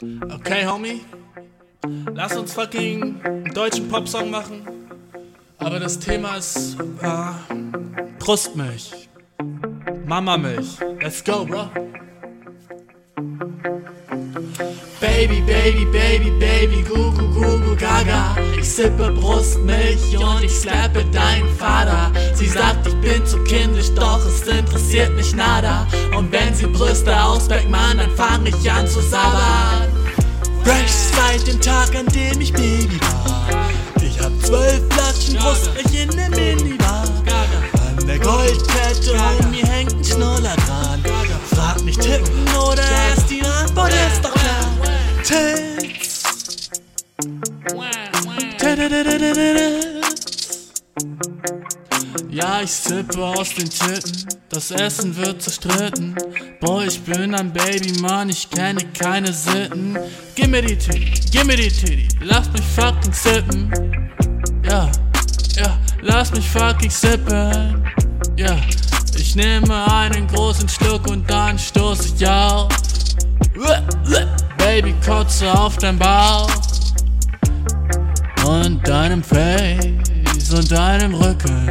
Okay, Homie. Lass uns fucking einen deutschen Popsong machen. Aber das Thema ist äh, Brustmilch. Mamamilch. Let's go, bro. Baby, Baby, Baby, Baby, Gugu, Gugu, Gaga. Ich sippe Brustmilch und ich slappe deinen Vater. Sie sagt, ich bin zu kindisch, doch es interessiert mich nada. Und wenn sie Brüste auspackt, Mann, dann fang ich an zu sabbern. Fresh seit dem Tag, an dem ich Baby war. Ich hab zwölf Flaschen Brustmilch in der Minibar. An der Goldkette mir hängt ein Schnuller dran. Frag mich tippen oder erst die Antwort ist doch klar. Tits. Ja, ich sippe aus den Titten, das Essen wird zerstritten. Boah, ich bin ein Baby, Mann, ich kenne keine Sitten. Gib mir die Titty, gib mir die Titty, lass mich fucking sippen. Ja, ja, lass mich fucking sippen. Ja, ich nehme einen großen Schluck und dann stoß ich auf. Baby, kotze auf dein Bauch und deinem Face und deinem Rücken.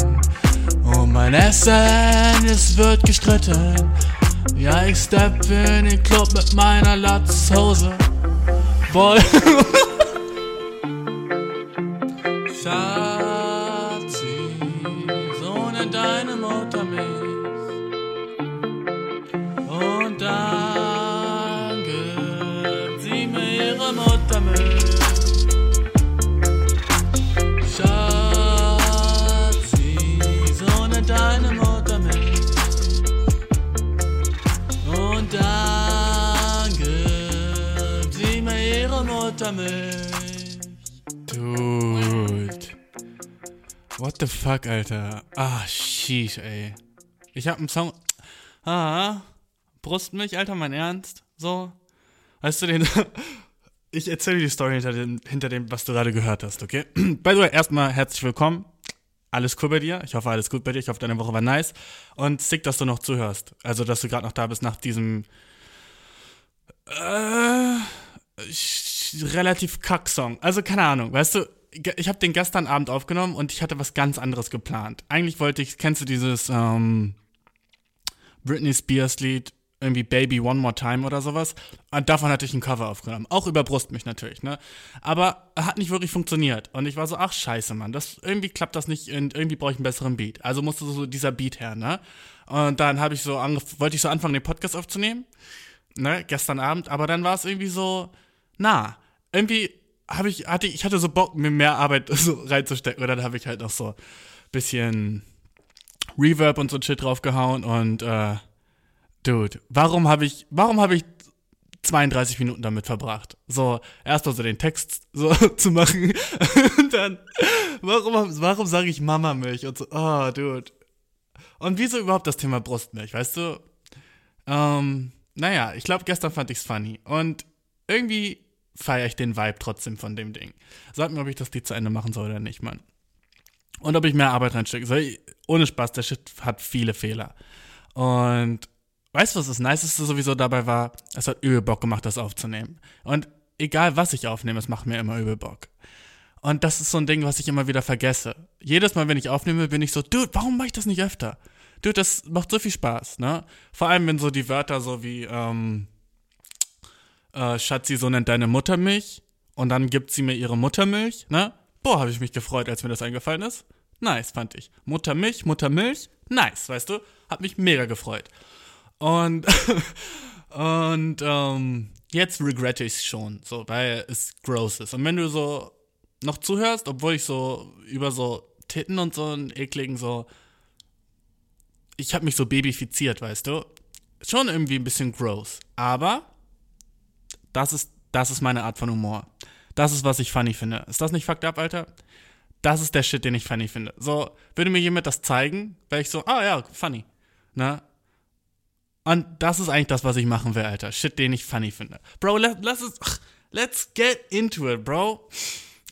Um mein Essen, es wird gestritten. Ja, ich stepp in den Club mit meiner Latzhose. Boy. fuck, Alter? Ah, sheesh, ey. Ich hab einen Song. Ah, Brustmilch, Alter, mein Ernst? So? Weißt du den. Ich erzähle die Story hinter dem, hinter dem, was du gerade gehört hast, okay? By the way, erstmal herzlich willkommen. Alles cool bei dir. Ich hoffe, alles gut bei dir. Ich hoffe, deine Woche war nice. Und sick, dass du noch zuhörst. Also, dass du gerade noch da bist nach diesem. Äh, relativ Kack-Song. Also, keine Ahnung, weißt du, ich habe den gestern Abend aufgenommen und ich hatte was ganz anderes geplant. Eigentlich wollte ich, kennst du dieses ähm, Britney Spears Lied, irgendwie Baby One More Time oder sowas? Und davon hatte ich ein Cover aufgenommen. Auch über Brustmilch natürlich, ne? Aber hat nicht wirklich funktioniert. Und ich war so, ach scheiße, Mann, das, irgendwie klappt das nicht und irgendwie brauche ich einen besseren Beat. Also musste so dieser Beat her, ne? Und dann habe ich so wollte ich so anfangen, den Podcast aufzunehmen, ne, gestern Abend, aber dann war es irgendwie so, na, irgendwie habe ich, hatte, ich hatte so Bock, mir mehr Arbeit so reinzustecken. Und dann habe ich halt noch so bisschen Reverb und so Shit draufgehauen und äh, Dude, warum habe ich, warum habe ich 32 Minuten damit verbracht? So, erstmal so den Text so zu machen und dann, warum, warum sage ich Mamamilch und so, oh, Dude. Und wieso überhaupt das Thema Brustmilch, weißt du? Ähm, naja, ich glaube, gestern fand ich's funny und irgendwie feiere ich den Vibe trotzdem von dem Ding. Sag mir, ob ich das Lied zu Ende machen soll oder nicht, Mann. Und ob ich mehr Arbeit reinstecke. Ohne Spaß, der Shit hat viele Fehler. Und weißt du, was das Niceste sowieso dabei war? Es hat übel Bock gemacht, das aufzunehmen. Und egal, was ich aufnehme, es macht mir immer übel Bock. Und das ist so ein Ding, was ich immer wieder vergesse. Jedes Mal, wenn ich aufnehme, bin ich so, Dude, warum mache ich das nicht öfter? Dude, das macht so viel Spaß, ne? Vor allem, wenn so die Wörter so wie, ähm, äh, Schatzi, so nennt deine Mutter mich. Und dann gibt sie mir ihre Muttermilch, ne? Boah, habe ich mich gefreut, als mir das eingefallen ist. Nice, fand ich. Muttermilch, Muttermilch, nice, weißt du? Hat mich mega gefreut. Und, und ähm, jetzt regrette ich es schon, so, weil es gross ist. Und wenn du so noch zuhörst, obwohl ich so über so Titten und so einen ekligen so, ich habe mich so babyfiziert, weißt du? Schon irgendwie ein bisschen gross. Aber das ist, das ist meine Art von Humor. Das ist, was ich funny finde. Ist das nicht fucked up, Alter? Das ist der Shit, den ich funny finde. So, würde mir jemand das zeigen, wäre ich so, ah ja, funny. Ne? Und das ist eigentlich das, was ich machen will, Alter. Shit, den ich funny finde. Bro, lass es, let's get into it, bro.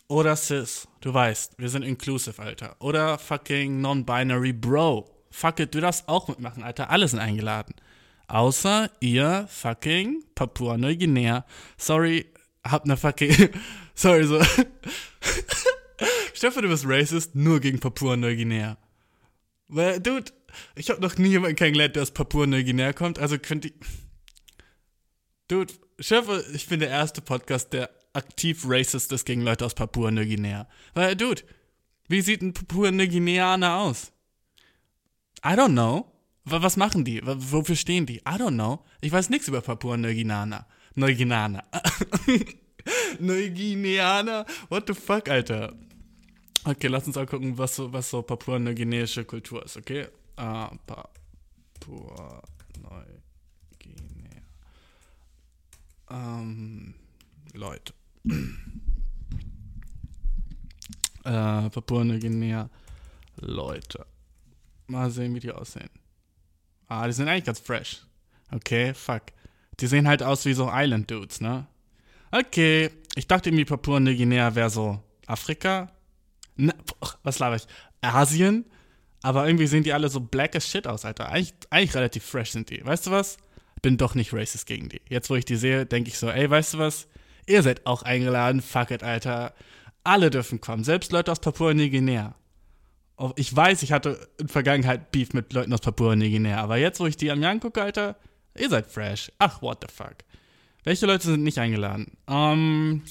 Oder cis, du weißt, wir sind inclusive, Alter. Oder fucking non-binary, bro. Fuck it, du darfst auch mitmachen, Alter. Alle sind eingeladen. Außer ihr fucking Papua-Neuguinea. Sorry, hab ne fucking. Sorry, so. Stefan, du bist racist nur gegen Papua-Neuguinea. Weil, dude, ich hab noch nie jemanden kennengelernt, der aus Papua-Neuguinea kommt, also könnte ich. Dude, Stefan, ich bin der erste Podcast, der aktiv racist ist gegen Leute aus Papua-Neuguinea. Weil, dude, wie sieht ein Papua-Neuguineaner aus? I don't know. Was machen die? Wofür stehen die? I don't know. Ich weiß nichts über Papua-Neuguineaner. Neuguineaner. Neuguineaner? What the fuck, Alter? Okay, lass uns auch gucken, was so, was so Papua-Neuguineische Kultur ist, okay? Ah, Papua-Neuguinea. Ähm, Leute. äh, Papua-Neuguinea. Leute. Mal sehen, wie die aussehen. Ah, die sind eigentlich ganz fresh. Okay, fuck. Die sehen halt aus wie so Island Dudes, ne? Okay, ich dachte irgendwie Papua-Neuguinea wäre so Afrika. Na, was laber ich? Asien? Aber irgendwie sehen die alle so black as shit aus, Alter. Eigentlich, eigentlich relativ fresh sind die. Weißt du was? Bin doch nicht racist gegen die. Jetzt, wo ich die sehe, denke ich so, ey, weißt du was? Ihr seid auch eingeladen, fuck it, Alter. Alle dürfen kommen, selbst Leute aus Papua-Neuguinea ich weiß, ich hatte in Vergangenheit Beef mit Leuten aus Papua-Neuguinea, aber jetzt, wo ich die an mir angucke, Alter, ihr seid fresh. Ach, what the fuck. Welche Leute sind nicht eingeladen? Ähm,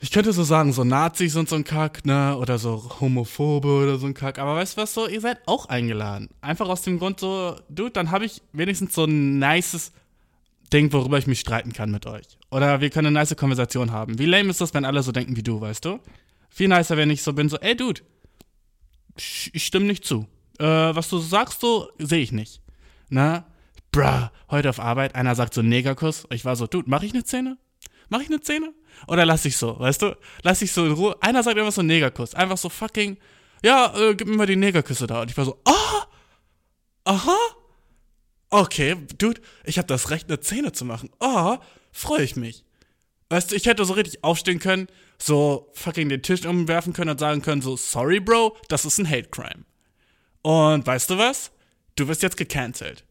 ich könnte so sagen, so Nazis und so ein Kack, ne, oder so Homophobe oder so ein Kack, aber weißt du was, so, ihr seid auch eingeladen. Einfach aus dem Grund so, dude, dann habe ich wenigstens so ein nices Ding, worüber ich mich streiten kann mit euch. Oder wir können eine nice Konversation haben. Wie lame ist das, wenn alle so denken wie du, weißt du? Viel nicer, wenn ich so bin, so, ey, Dude, ich stimme nicht zu. Äh, was du sagst, so sehe ich nicht. Na, bruh, heute auf Arbeit, einer sagt so Negerkuss. Ich war so, dude, mach ich eine Szene? Mach ich eine Szene? Oder lass ich so, weißt du? Lass ich so in Ruhe. Einer sagt einfach so Negerkuss. Einfach so fucking, ja, äh, gib mir mal die Negerküsse da. Und ich war so, ah, aha, okay, dude, ich habe das Recht, eine Szene zu machen. Ah, freue ich mich. Weißt du, ich hätte so richtig aufstehen können, so fucking den Tisch umwerfen können und sagen können, so, sorry, Bro, das ist ein Hate Crime. Und weißt du was? Du wirst jetzt gecancelt.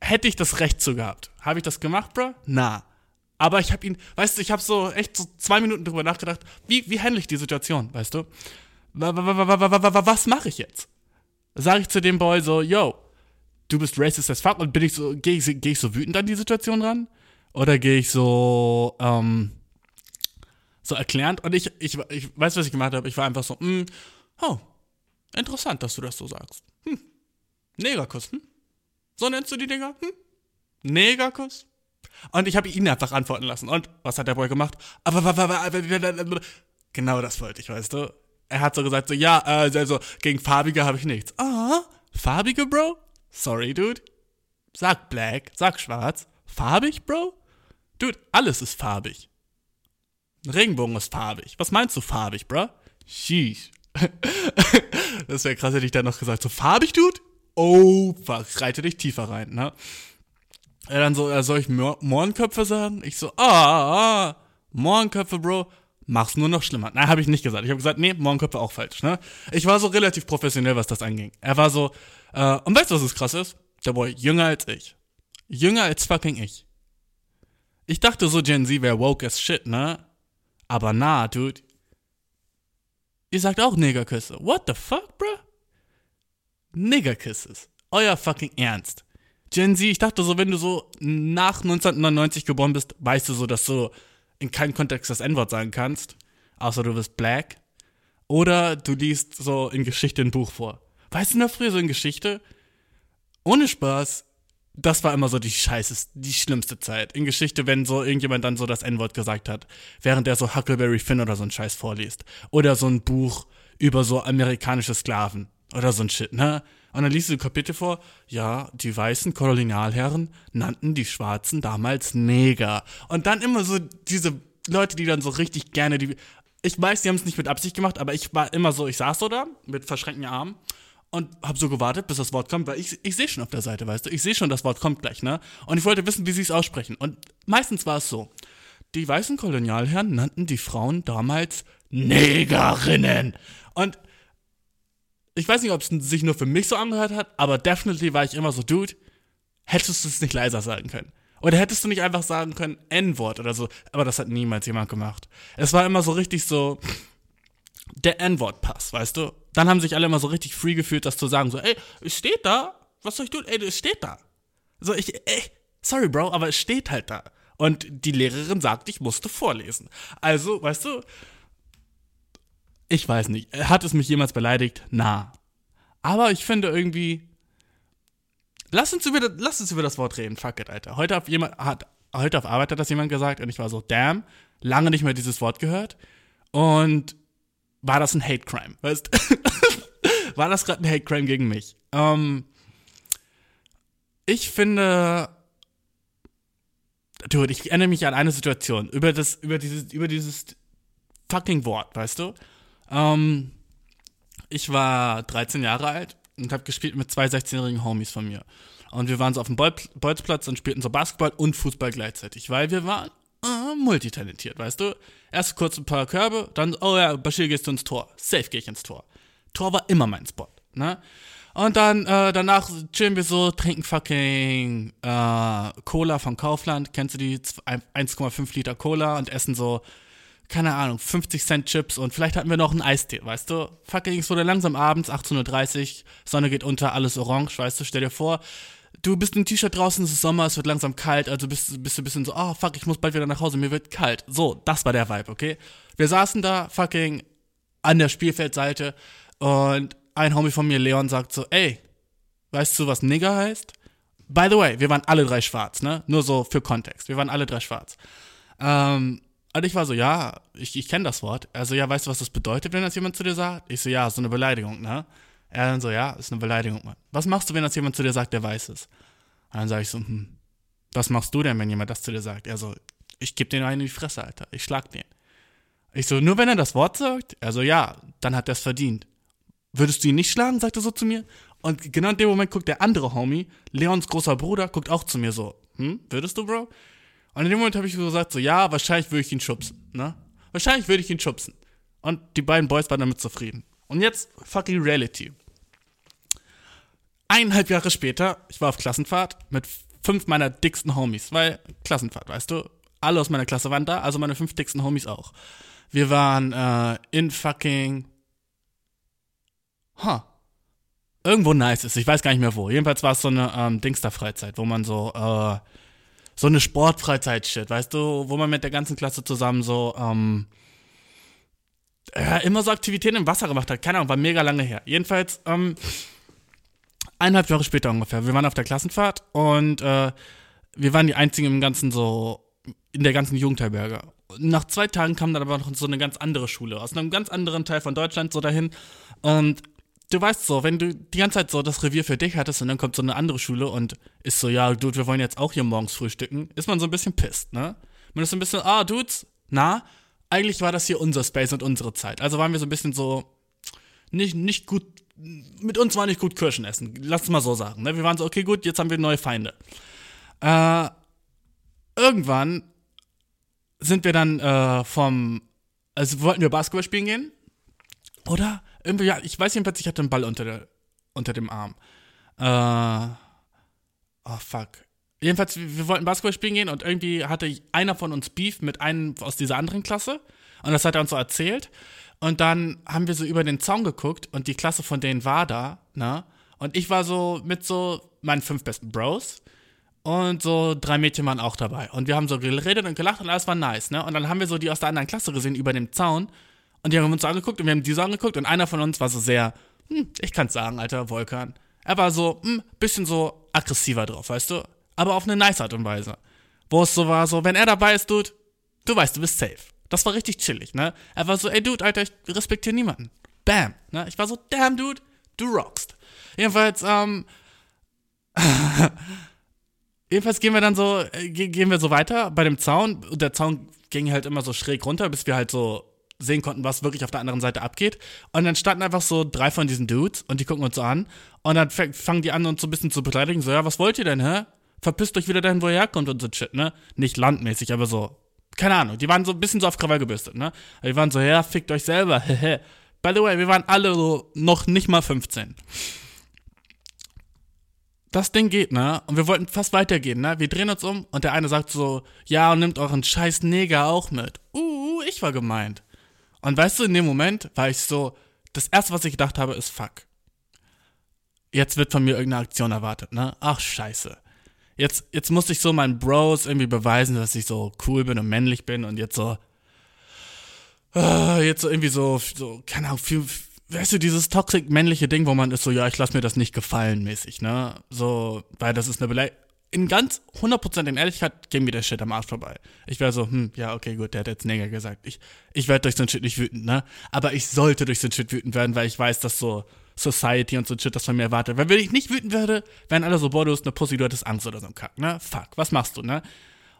Hätte ich das Recht zu gehabt. Habe ich das gemacht, Bro? Na. Aber ich habe ihn, weißt du, ich habe so echt so zwei Minuten drüber nachgedacht, wie, wie handle ich die Situation, weißt du? Was mache ich jetzt? Sage ich zu dem Boy so, yo, du bist racist as fuck und bin ich so, gehe ich, geh ich so wütend an die Situation ran? Oder gehe ich so, ähm, so erklärend. Und ich, ich, ich weiß, was ich gemacht habe. Ich war einfach so, mh, hm, oh, interessant, dass du das so sagst. Hm. Negerkuss, hm? So nennst du die Dinger? Hm? Negerkuss? Und ich habe ihn einfach antworten lassen. Und was hat der Boy gemacht? Aber, genau das wollte ich, weißt du? Er hat so gesagt, so, ja, äh, also gegen Farbige habe ich nichts. Ah, farbige, Bro? Sorry, Dude. Sag black, sag schwarz. Farbig, Bro? Dude, alles ist farbig. Ein Regenbogen ist farbig. Was meinst du farbig, bruh? Sheesh. das wäre krass, hätte ich dann noch gesagt. So farbig, Dude? Oh, fuck, reite dich tiefer rein, ne? Er dann so, äh, soll ich Mohrenköpfe sagen? Ich so, ah, ah, ah, Mohrenköpfe, Bro. Mach's nur noch schlimmer. Nein, habe ich nicht gesagt. Ich habe gesagt, nee, Mohrenköpfe auch falsch, ne? Ich war so relativ professionell, was das anging. Er war so, äh, und weißt du, was das krass ist? Der Boy, jünger als ich. Jünger als fucking ich. Ich dachte so, Gen Z wäre woke as shit, ne? Aber na, dude. Ihr sagt auch Negerküsse. What the fuck, bruh? Negerkisses. Euer fucking Ernst. Gen Z, ich dachte so, wenn du so nach 1999 geboren bist, weißt du so, dass du in keinem Kontext das N-Wort sagen kannst. Außer du bist black. Oder du liest so in Geschichte ein Buch vor. Weißt du noch früher so in Geschichte? Ohne Spaß, das war immer so die scheiße, die schlimmste Zeit in Geschichte, wenn so irgendjemand dann so das N-Wort gesagt hat, während er so Huckleberry Finn oder so ein Scheiß vorliest. Oder so ein Buch über so amerikanische Sklaven oder so ein Shit, ne? Und dann liest du Kapitel vor, ja, die weißen Kolonialherren nannten die Schwarzen damals Neger. Und dann immer so diese Leute, die dann so richtig gerne die. Ich weiß, die haben es nicht mit Absicht gemacht, aber ich war immer so, ich saß so da mit verschränkten Armen und habe so gewartet, bis das Wort kommt, weil ich, ich sehe schon auf der Seite, weißt du, ich sehe schon, das Wort kommt gleich, ne? Und ich wollte wissen, wie sie es aussprechen. Und meistens war es so. Die weißen Kolonialherren nannten die Frauen damals Negerinnen. Und ich weiß nicht, ob es sich nur für mich so angehört hat, aber definitely war ich immer so, Dude, hättest du es nicht leiser sagen können. Oder hättest du nicht einfach sagen können, N-Wort oder so. Aber das hat niemals jemand gemacht. Es war immer so richtig so, der N-Wort-Pass, weißt du? Dann haben sich alle immer so richtig free gefühlt, das zu sagen, so, ey, es steht da, was soll ich tun? Ey, es steht da. So, ich, ey, sorry, Bro, aber es steht halt da. Und die Lehrerin sagt, ich musste vorlesen. Also, weißt du, ich weiß nicht, hat es mich jemals beleidigt? Na. Aber ich finde irgendwie, lass uns über, lass uns über das Wort reden, fuck it, Alter. Heute auf, jemand, hat, heute auf Arbeit hat das jemand gesagt und ich war so, damn, lange nicht mehr dieses Wort gehört. Und war das ein Hate Crime, weißt War das gerade ein Hate Crime gegen mich? Ähm, ich finde, dude, ich erinnere mich an eine Situation über das, über dieses, über dieses fucking Wort, weißt du? Ähm, ich war 13 Jahre alt und habe gespielt mit zwei 16-jährigen Homies von mir. Und wir waren so auf dem Bolzplatz und spielten so Basketball und Fußball gleichzeitig, weil wir waren äh, multitalentiert, weißt du? Erst kurz ein paar Körbe, dann, oh ja, Bashir gehst du ins Tor. Safe gehe ich ins Tor. Tor war immer mein Spot, ne? Und dann, äh, danach chillen wir so, trinken fucking äh, Cola von Kaufland. Kennst du die 1,5 Liter Cola und essen so, keine Ahnung, 50 Cent Chips und vielleicht hatten wir noch einen Eistee, weißt du? Fucking, es wurde langsam abends, 18.30 Uhr, Sonne geht unter, alles orange, weißt du? Stell dir vor, du bist im T-Shirt draußen, es ist Sommer, es wird langsam kalt, also bist, bist du ein bisschen so, oh fuck, ich muss bald wieder nach Hause, mir wird kalt. So, das war der Vibe, okay? Wir saßen da fucking an der Spielfeldseite und ein Homie von mir, Leon, sagt so, ey, weißt du, was Nigger heißt? By the way, wir waren alle drei schwarz, ne? Nur so für Kontext. Wir waren alle drei schwarz. Ähm, und ich war so, ja, ich, ich kenne das Wort. Also, ja, weißt du, was das bedeutet, wenn das jemand zu dir sagt? Ich so, ja, so eine Beleidigung, ne? Er dann so, ja, ist eine Beleidigung, Mann. Was machst du, wenn das jemand zu dir sagt, der weiß es? Und dann sage ich so, hm, was machst du denn, wenn jemand das zu dir sagt? Er so, ich geb den einen in die Fresse, Alter. Ich schlag den. Ich so, nur wenn er das Wort sagt? Er so, ja, dann hat er es verdient würdest du ihn nicht schlagen? sagt er so zu mir. Und genau in dem Moment guckt der andere Homie, Leons großer Bruder, guckt auch zu mir so, hm, würdest du, Bro? Und in dem Moment habe ich so gesagt, so, ja, wahrscheinlich würde ich ihn schubsen, ne? Wahrscheinlich würde ich ihn schubsen. Und die beiden Boys waren damit zufrieden. Und jetzt fucking Reality. Eineinhalb Jahre später, ich war auf Klassenfahrt mit fünf meiner dicksten Homies, weil Klassenfahrt, weißt du? Alle aus meiner Klasse waren da, also meine fünf dicksten Homies auch. Wir waren äh, in fucking huh, irgendwo nice ist. Ich weiß gar nicht mehr wo. Jedenfalls war es so eine ähm, Dingster-Freizeit, wo man so, äh, so eine Sportfreizeit-Shit, weißt du, wo man mit der ganzen Klasse zusammen so, ähm, ja, immer so Aktivitäten im Wasser gemacht hat. Keine Ahnung, war mega lange her. Jedenfalls, ähm, eineinhalb Jahre später ungefähr. Wir waren auf der Klassenfahrt und äh, wir waren die einzigen im ganzen so, in der ganzen Jugendherberge. Nach zwei Tagen kam dann aber noch so eine ganz andere Schule aus einem ganz anderen Teil von Deutschland so dahin und du weißt so, wenn du die ganze Zeit so das Revier für dich hattest und dann kommt so eine andere Schule und ist so, ja, Dude, wir wollen jetzt auch hier morgens frühstücken, ist man so ein bisschen pisst, ne? Man ist so ein bisschen, ah, Dudes, na, eigentlich war das hier unser Space und unsere Zeit. Also waren wir so ein bisschen so, nicht, nicht gut, mit uns war nicht gut Kirschen essen, lass es mal so sagen, ne? Wir waren so, okay, gut, jetzt haben wir neue Feinde. Äh, irgendwann sind wir dann äh, vom, also wollten wir Basketball spielen gehen, oder? irgendwie, ja, ich weiß jedenfalls, ich hatte einen Ball unter, der, unter dem Arm. Äh, oh, fuck. Jedenfalls, wir, wollten Basketball spielen gehen und irgendwie hatte einer von uns Beef mit einem aus dieser anderen Klasse. Und das hat er uns so erzählt. Und dann haben wir so über den Zaun geguckt und die Klasse von denen war da, ne? Und ich war so mit so meinen fünf besten Bros. Und so drei Mädchen waren auch dabei. Und wir haben so geredet und gelacht und alles war nice, ne? Und dann haben wir so die aus der anderen Klasse gesehen über dem Zaun. Und die haben uns angeguckt und wir haben diese angeguckt und einer von uns war so sehr, hm, ich kann's sagen, alter Volkan. Er war so, hm, bisschen so aggressiver drauf, weißt du? Aber auf eine nice Art und Weise. Wo es so war, so, wenn er dabei ist, Dude, du weißt, du bist safe. Das war richtig chillig, ne? Er war so, ey, Dude, Alter, ich respektiere niemanden. Bam, ne? Ich war so, damn, Dude, du rockst. Jedenfalls, ähm, jedenfalls gehen wir dann so, äh, gehen wir so weiter bei dem Zaun. Der Zaun ging halt immer so schräg runter, bis wir halt so sehen konnten, was wirklich auf der anderen Seite abgeht. Und dann standen einfach so drei von diesen Dudes und die gucken uns so an. Und dann fangen die an, uns so ein bisschen zu beleidigen. So, ja, was wollt ihr denn, hä? Verpisst euch wieder dahin, wo ihr herkommt und so shit, ne? Nicht landmäßig, aber so. Keine Ahnung, die waren so ein bisschen so auf Krawall gebürstet, ne? Die waren so, ja, fickt euch selber, hehe. By the way, wir waren alle so noch nicht mal 15. das Ding geht, ne? Und wir wollten fast weitergehen, ne? Wir drehen uns um und der eine sagt so, ja, und nimmt euren scheiß Neger auch mit. Uh, ich war gemeint. Und weißt du, in dem Moment war ich so, das erste, was ich gedacht habe, ist fuck. Jetzt wird von mir irgendeine Aktion erwartet, ne? Ach, scheiße. Jetzt, jetzt musste ich so meinen Bros irgendwie beweisen, dass ich so cool bin und männlich bin und jetzt so, uh, jetzt so irgendwie so, so, keine Ahnung, viel, weißt du, dieses toxic männliche Ding, wo man ist so, ja, ich lass mir das nicht gefallen mäßig, ne? So, weil das ist eine Beleidigung. In ganz 100% in Ehrlichkeit ging mir der Shit am Arsch vorbei. Ich wäre so, hm, ja, okay, gut, der hat jetzt Neger gesagt. Ich, ich werde durch so ein Shit nicht wütend, ne? Aber ich sollte durch so ein Shit wütend werden, weil ich weiß, dass so Society und so Shit das von mir erwartet. Weil wenn ich nicht wütend werde, wären alle so, boah, du bist eine Pussy, du hattest Angst oder so ein Kack, ne? Fuck, was machst du, ne?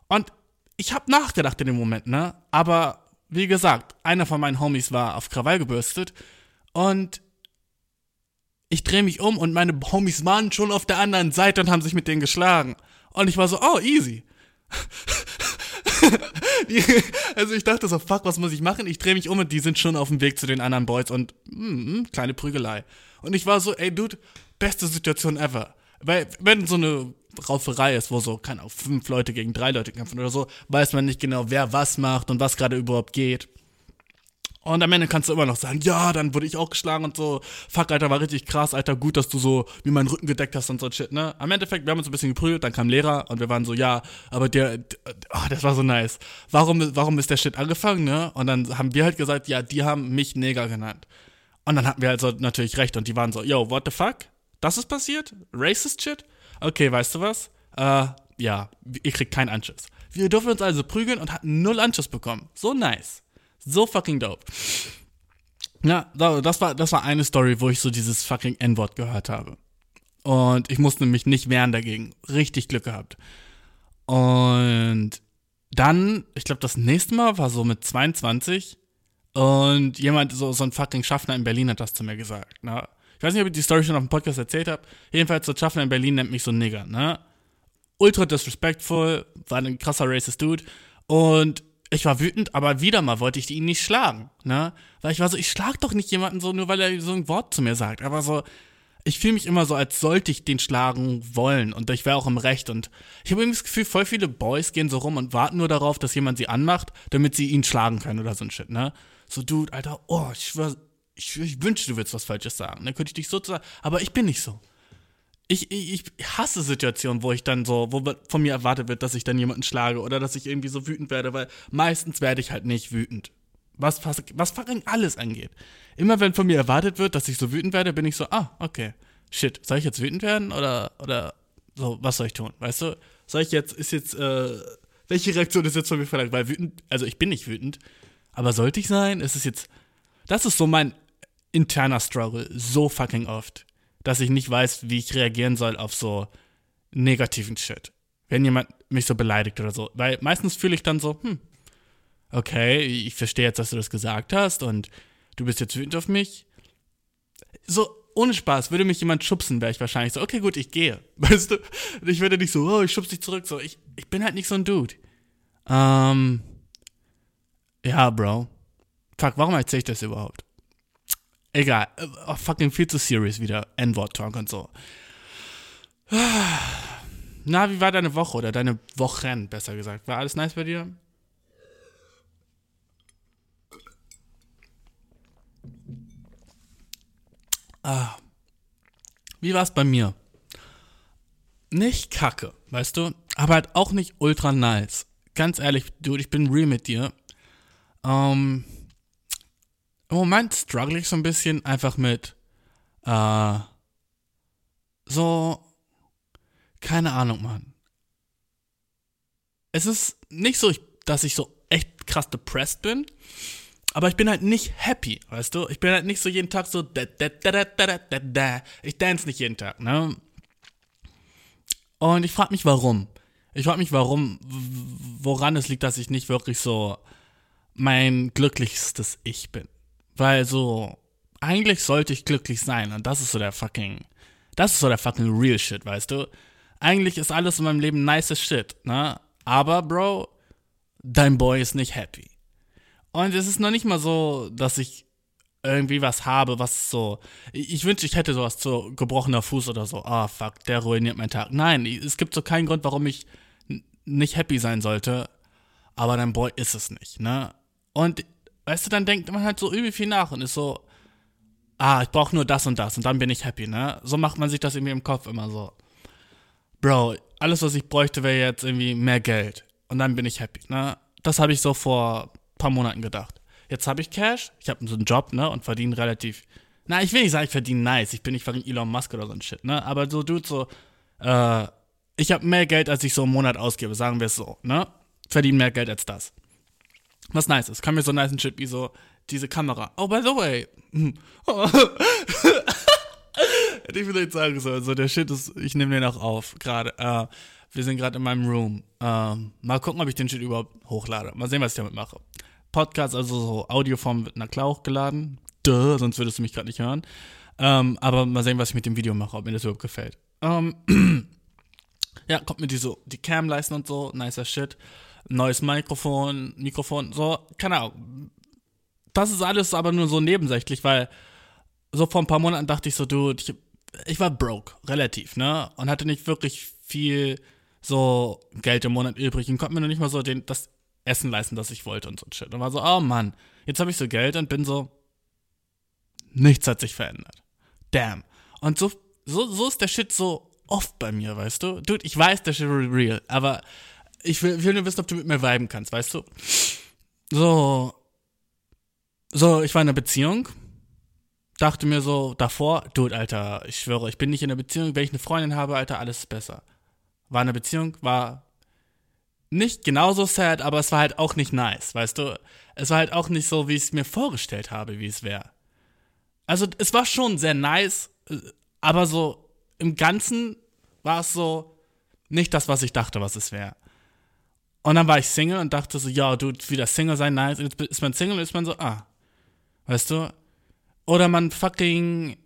Und ich hab nachgedacht in dem Moment, ne? Aber wie gesagt, einer von meinen Homies war auf Krawall gebürstet und ich drehe mich um und meine Homies waren schon auf der anderen Seite und haben sich mit denen geschlagen. Und ich war so, oh, easy. also ich dachte so, fuck, was muss ich machen? Ich drehe mich um und die sind schon auf dem Weg zu den anderen Boys und mm, mm, kleine Prügelei. Und ich war so, ey, Dude, beste Situation ever. Weil, wenn so eine Rauferei ist, wo so, keine Ahnung, fünf Leute gegen drei Leute kämpfen oder so, weiß man nicht genau, wer was macht und was gerade überhaupt geht. Und am Ende kannst du immer noch sagen, ja, dann wurde ich auch geschlagen und so. Fuck, Alter, war richtig krass, Alter, gut, dass du so wie meinen Rücken gedeckt hast und so shit, ne? Am Endeffekt, wir haben uns ein bisschen geprügelt, dann kam Lehrer und wir waren so, ja, aber der, oh, das war so nice. Warum, warum ist der Shit angefangen, ne? Und dann haben wir halt gesagt, ja, die haben mich Neger genannt. Und dann hatten wir also natürlich recht und die waren so, yo, what the fuck? Das ist passiert? Racist Shit? Okay, weißt du was? Äh, ja, ihr kriegt keinen Anschiss. Wir durften uns also prügeln und hatten null Anschiss bekommen. So nice. So fucking dope. Ja, das war, das war eine Story, wo ich so dieses fucking N-Wort gehört habe. Und ich musste mich nicht wehren dagegen. Richtig Glück gehabt. Und dann, ich glaube, das nächste Mal war so mit 22 und jemand, so, so ein fucking Schaffner in Berlin hat das zu mir gesagt. Ne? Ich weiß nicht, ob ich die Story schon auf dem Podcast erzählt habe. Jedenfalls, so ein Schaffner in Berlin nennt mich so ein Nigger, ne? Ultra disrespectful, war ein krasser racist Dude. Und ich war wütend, aber wieder mal wollte ich ihn nicht schlagen, ne? Weil ich war so, ich schlag doch nicht jemanden so, nur weil er so ein Wort zu mir sagt. Aber so, ich fühle mich immer so, als sollte ich den schlagen wollen und ich wäre auch im Recht. Und ich habe irgendwie das Gefühl, voll viele Boys gehen so rum und warten nur darauf, dass jemand sie anmacht, damit sie ihn schlagen können oder so ein Shit, ne? So, Dude, Alter, oh, ich, schwör, ich, ich wünschte, du würdest was Falsches sagen. Dann könnte ich dich so sagen, aber ich bin nicht so ich, ich, ich hasse Situationen, wo ich dann so, wo von mir erwartet wird, dass ich dann jemanden schlage oder dass ich irgendwie so wütend werde, weil meistens werde ich halt nicht wütend. Was, was, was fucking alles angeht. Immer wenn von mir erwartet wird, dass ich so wütend werde, bin ich so, ah, okay. Shit, soll ich jetzt wütend werden oder, oder so, was soll ich tun? Weißt du? Soll ich jetzt, ist jetzt, äh, welche Reaktion ist jetzt von mir verlangt? Weil wütend, also ich bin nicht wütend, aber sollte ich sein? Ist es jetzt, das ist so mein interner Struggle, so fucking oft dass ich nicht weiß, wie ich reagieren soll auf so negativen Shit. Wenn jemand mich so beleidigt oder so. Weil meistens fühle ich dann so, hm, okay, ich verstehe jetzt, dass du das gesagt hast und du bist jetzt wütend auf mich. So, ohne Spaß, würde mich jemand schubsen, wäre ich wahrscheinlich so, okay, gut, ich gehe. Weißt du? Ich würde nicht so, oh, ich schubse dich zurück. So, ich, ich bin halt nicht so ein Dude. Ähm, ja, Bro. Fuck, warum erzähle ich das überhaupt? Egal. Oh, fucking viel zu serious wieder. N-Wort-Talk und so. Na, wie war deine Woche oder deine Wochen, besser gesagt? War alles nice bei dir? Ah. Wie war es bei mir? Nicht kacke, weißt du? Aber halt auch nicht ultra nice. Ganz ehrlich, du, ich bin real mit dir. Ähm, im Moment struggle ich so ein bisschen einfach mit, äh, so, keine Ahnung, Mann. Es ist nicht so, dass ich so echt krass depressed bin, aber ich bin halt nicht happy, weißt du? Ich bin halt nicht so jeden Tag so, da, da, da, da, da, da, da. ich dance nicht jeden Tag, ne? Und ich frage mich, warum. Ich frage mich, warum, woran es liegt, dass ich nicht wirklich so mein glücklichstes Ich bin. Weil so, eigentlich sollte ich glücklich sein und das ist so der fucking, das ist so der fucking real shit, weißt du? Eigentlich ist alles in meinem Leben nice shit, ne? Aber, Bro, dein Boy ist nicht happy. Und es ist noch nicht mal so, dass ich irgendwie was habe, was so. Ich, wünschte, ich hätte sowas so gebrochener Fuß oder so. Ah, oh, fuck, der ruiniert meinen Tag. Nein, es gibt so keinen Grund, warum ich nicht happy sein sollte. Aber dein Boy ist es nicht, ne? Und weißt du, dann denkt man halt so übel viel nach und ist so, ah, ich brauche nur das und das und dann bin ich happy, ne? So macht man sich das irgendwie im Kopf immer so. Bro, alles, was ich bräuchte, wäre jetzt irgendwie mehr Geld. Und dann bin ich happy, ne? Das habe ich so vor ein paar Monaten gedacht. Jetzt habe ich Cash, ich habe so einen Job, ne? Und verdiene relativ. Na, ich will nicht sagen, ich verdiene nice. Ich bin nicht fucking Elon Musk oder so ein Shit, ne? Aber so, Dude, so, äh, ich habe mehr Geld, als ich so im Monat ausgebe, sagen wir es so, ne? Verdiene mehr Geld als das. Was nice ist. Kann mir so nice ein Shit wie so diese Kamera. Oh, by the way. Hätte ich vielleicht sagen sollen, so der Shit ist, ich nehme den auch auf, gerade. Uh, wir sind gerade in meinem Room. Uh, mal gucken, ob ich den Shit überhaupt hochlade. Mal sehen, was ich damit mache. Podcast, also so Audioform wird nach klar hochgeladen. Duh, sonst würdest du mich gerade nicht hören. Um, ähm, aber mal sehen, was ich mit dem Video mache, ob mir das überhaupt gefällt. Um, ja, kommt mir die so, die Cam leisten und so, nicer Shit. Neues Mikrofon, Mikrofon, so, keine Ahnung. Das ist alles aber nur so nebensächlich, weil so vor ein paar Monaten dachte ich so, du, ich, ich war broke, relativ, ne? Und hatte nicht wirklich viel so Geld im Monat übrig und konnte mir noch nicht mal so den, das Essen leisten, das ich wollte und so shit. Und war so, oh Mann, jetzt habe ich so Geld und bin so, nichts hat sich verändert. Damn. Und so, so, so ist der Shit so oft bei mir, weißt du? Dude, ich weiß, der Shit real, aber ich will, will nur wissen, ob du mit mir viben kannst, weißt du? So, so, ich war in einer Beziehung, dachte mir so davor, dude, Alter, ich schwöre, ich bin nicht in einer Beziehung, wenn ich eine Freundin habe, Alter, alles ist besser. War eine Beziehung, war nicht genauso sad, aber es war halt auch nicht nice, weißt du? Es war halt auch nicht so, wie ich es mir vorgestellt habe, wie es wäre. Also, es war schon sehr nice, aber so im Ganzen war es so nicht das, was ich dachte, was es wäre. Und dann war ich Single und dachte so, ja, du, wieder Single sein, nice. Und jetzt ist man Single und ist man so, ah. Weißt du? Oder man fucking.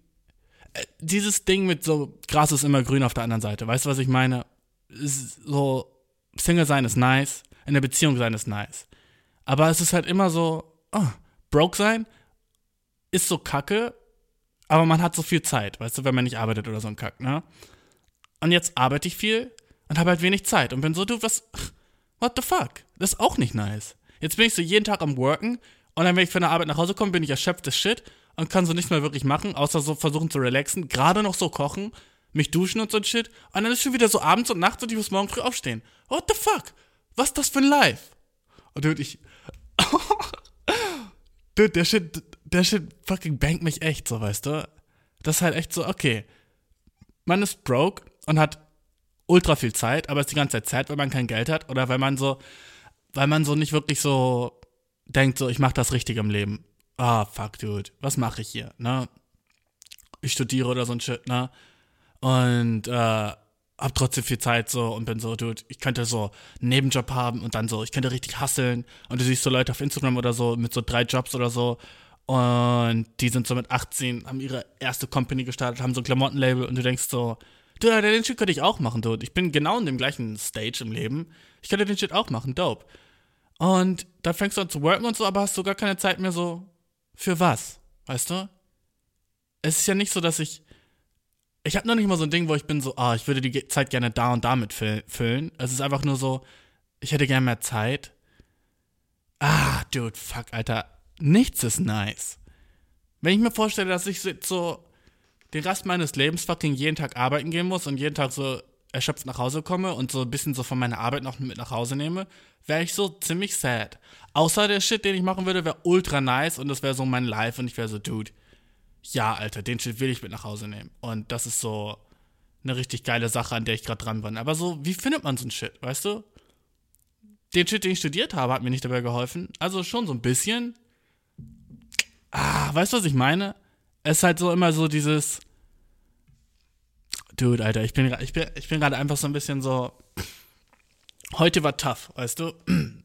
Äh, dieses Ding mit so, Gras ist immer grün auf der anderen Seite. Weißt du, was ich meine? So, Single sein ist nice, in der Beziehung sein ist nice. Aber es ist halt immer so, oh, broke sein ist so kacke, aber man hat so viel Zeit, weißt du, wenn man nicht arbeitet oder so ein Kack, ne? Und jetzt arbeite ich viel und habe halt wenig Zeit und bin so, du, was, what the fuck? Das ist auch nicht nice. Jetzt bin ich so jeden Tag am Worken und dann, wenn ich von der Arbeit nach Hause komme, bin ich erschöpft as Shit und kann so nichts mehr wirklich machen, außer so versuchen zu relaxen, gerade noch so kochen, mich duschen und so ein Shit. Und dann ist schon wieder so abends und nachts und ich muss morgen früh aufstehen. What the fuck? Was ist das für ein Life? Und dude, ich. dude, der Shit, der Shit fucking bankt mich echt, so weißt du? Das ist halt echt so, okay. Man ist broke und hat ultra viel Zeit, aber ist die ganze Zeit Zeit, weil man kein Geld hat oder weil man so, weil man so nicht wirklich so denkt, so, ich mach das richtig im Leben. Ah, oh, fuck, dude, was mache ich hier, ne? Ich studiere oder so ein Shit, ne? Und, äh, hab trotzdem viel Zeit so und bin so, dude, ich könnte so einen Nebenjob haben und dann so, ich könnte richtig hasseln und du siehst so Leute auf Instagram oder so mit so drei Jobs oder so und die sind so mit 18, haben ihre erste Company gestartet, haben so ein Klamottenlabel und du denkst so, dude, den Shit könnte ich auch machen, dude. Ich bin genau in dem gleichen Stage im Leben. Ich könnte den Shit auch machen, dope. Und da fängst du an zu worken und so, aber hast du gar keine Zeit mehr so für was, weißt du? Es ist ja nicht so, dass ich ich habe noch nicht mal so ein Ding, wo ich bin so, ah, ich würde die Zeit gerne da und damit füllen. Es ist einfach nur so, ich hätte gerne mehr Zeit. Ah, dude, fuck, Alter. Nichts ist nice. Wenn ich mir vorstelle, dass ich so den Rest meines Lebens fucking jeden Tag arbeiten gehen muss und jeden Tag so erschöpft nach Hause komme und so ein bisschen so von meiner Arbeit noch mit nach Hause nehme, wäre ich so ziemlich sad. Außer der Shit, den ich machen würde, wäre ultra nice und das wäre so mein Life und ich wäre so, dude, ja, Alter, den Shit will ich mit nach Hause nehmen. Und das ist so eine richtig geile Sache, an der ich gerade dran bin. Aber so, wie findet man so ein Shit, weißt du? Den Shit, den ich studiert habe, hat mir nicht dabei geholfen. Also schon so ein bisschen. Ah, weißt du, was ich meine? Es ist halt so immer so dieses. Dude, Alter, ich bin, ich bin, ich bin gerade einfach so ein bisschen so. Heute war tough, weißt du?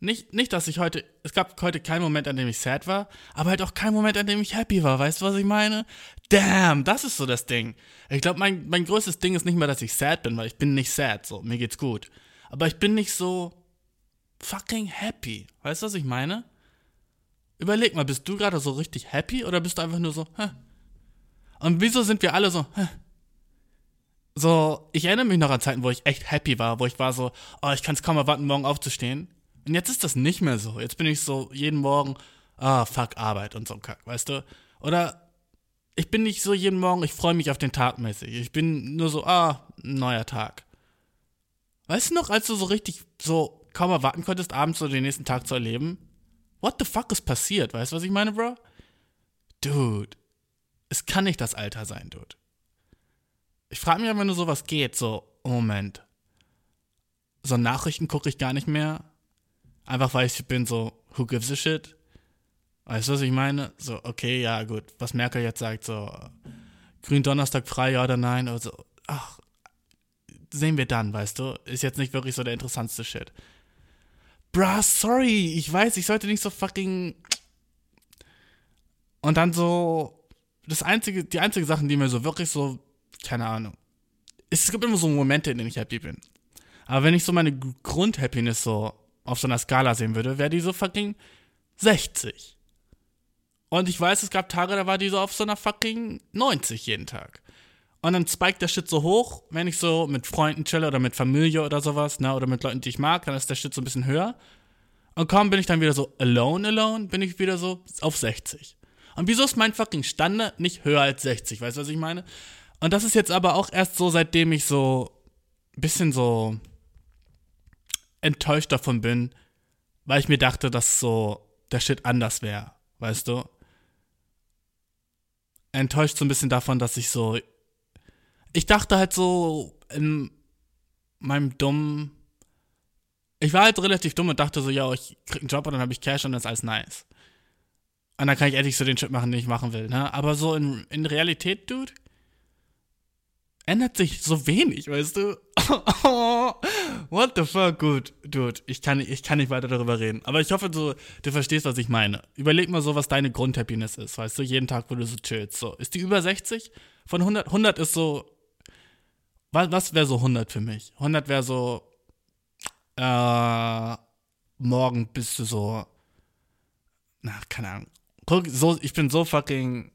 nicht, nicht, dass ich heute, es gab heute keinen Moment, an dem ich sad war, aber halt auch keinen Moment, an dem ich happy war. Weißt du, was ich meine? Damn, das ist so das Ding. Ich glaube, mein, mein größtes Ding ist nicht mal, dass ich sad bin, weil ich bin nicht sad, so, mir geht's gut. Aber ich bin nicht so fucking happy. Weißt du, was ich meine? Überleg mal, bist du gerade so richtig happy oder bist du einfach nur so, hä? Und wieso sind wir alle so, hä? So, ich erinnere mich noch an Zeiten, wo ich echt happy war, wo ich war so, oh, ich kann es kaum erwarten, morgen aufzustehen. Und jetzt ist das nicht mehr so. Jetzt bin ich so jeden Morgen, ah, fuck, Arbeit und so Kack, weißt du? Oder ich bin nicht so jeden Morgen, ich freue mich auf den Tag mäßig. Ich bin nur so, ah, neuer Tag. Weißt du noch, als du so richtig so kaum erwarten konntest, abends so den nächsten Tag zu erleben? What the fuck ist passiert? Weißt du, was ich meine, Bro? Dude, es kann nicht das Alter sein, Dude. Ich frage mich, wenn nur sowas geht, so, Moment. So Nachrichten gucke ich gar nicht mehr. Einfach weil ich bin so, who gives a shit? Weißt du, was ich meine? So, okay, ja, gut. Was Merkel jetzt sagt, so, Gründonnerstag frei, ja oder nein? Also, ach, sehen wir dann, weißt du? Ist jetzt nicht wirklich so der interessantste Shit. Bruh, sorry, ich weiß, ich sollte nicht so fucking. Und dann so, das einzige, die einzige Sachen, die mir so wirklich so, keine Ahnung. Es gibt immer so Momente, in denen ich happy bin. Aber wenn ich so meine Grundhappiness so auf so einer Skala sehen würde, wäre die so fucking 60. Und ich weiß, es gab Tage, da war die so auf so einer fucking 90 jeden Tag. Und dann spiked der Shit so hoch, wenn ich so mit Freunden chille oder mit Familie oder sowas, ne, oder mit Leuten, die ich mag, dann ist der Shit so ein bisschen höher. Und kaum bin ich dann wieder so alone, alone, bin ich wieder so auf 60. Und wieso ist mein fucking Standard nicht höher als 60? Weißt du, was ich meine? Und das ist jetzt aber auch erst so, seitdem ich so ein bisschen so enttäuscht davon bin, weil ich mir dachte, dass so der Shit anders wäre, weißt du? Enttäuscht so ein bisschen davon, dass ich so ich dachte halt so in meinem dummen. Ich war halt relativ dumm und dachte so, ja, ich krieg einen Job und dann habe ich Cash und dann ist alles nice. Und dann kann ich endlich so den Shit machen, den ich machen will, ne? Aber so in, in Realität, Dude, ändert sich so wenig, weißt du? What the fuck, gut, dude, ich kann, ich kann nicht weiter darüber reden. Aber ich hoffe, du, du verstehst, was ich meine. Überleg mal so, was deine Grundhappiness ist, weißt du? Jeden Tag, wo du so chillst. So, ist die über 60? Von 100, 100 ist so was, was wäre so 100 für mich? 100 wäre so, äh, morgen bist du so, na, keine Ahnung. Guck, so, ich bin so fucking.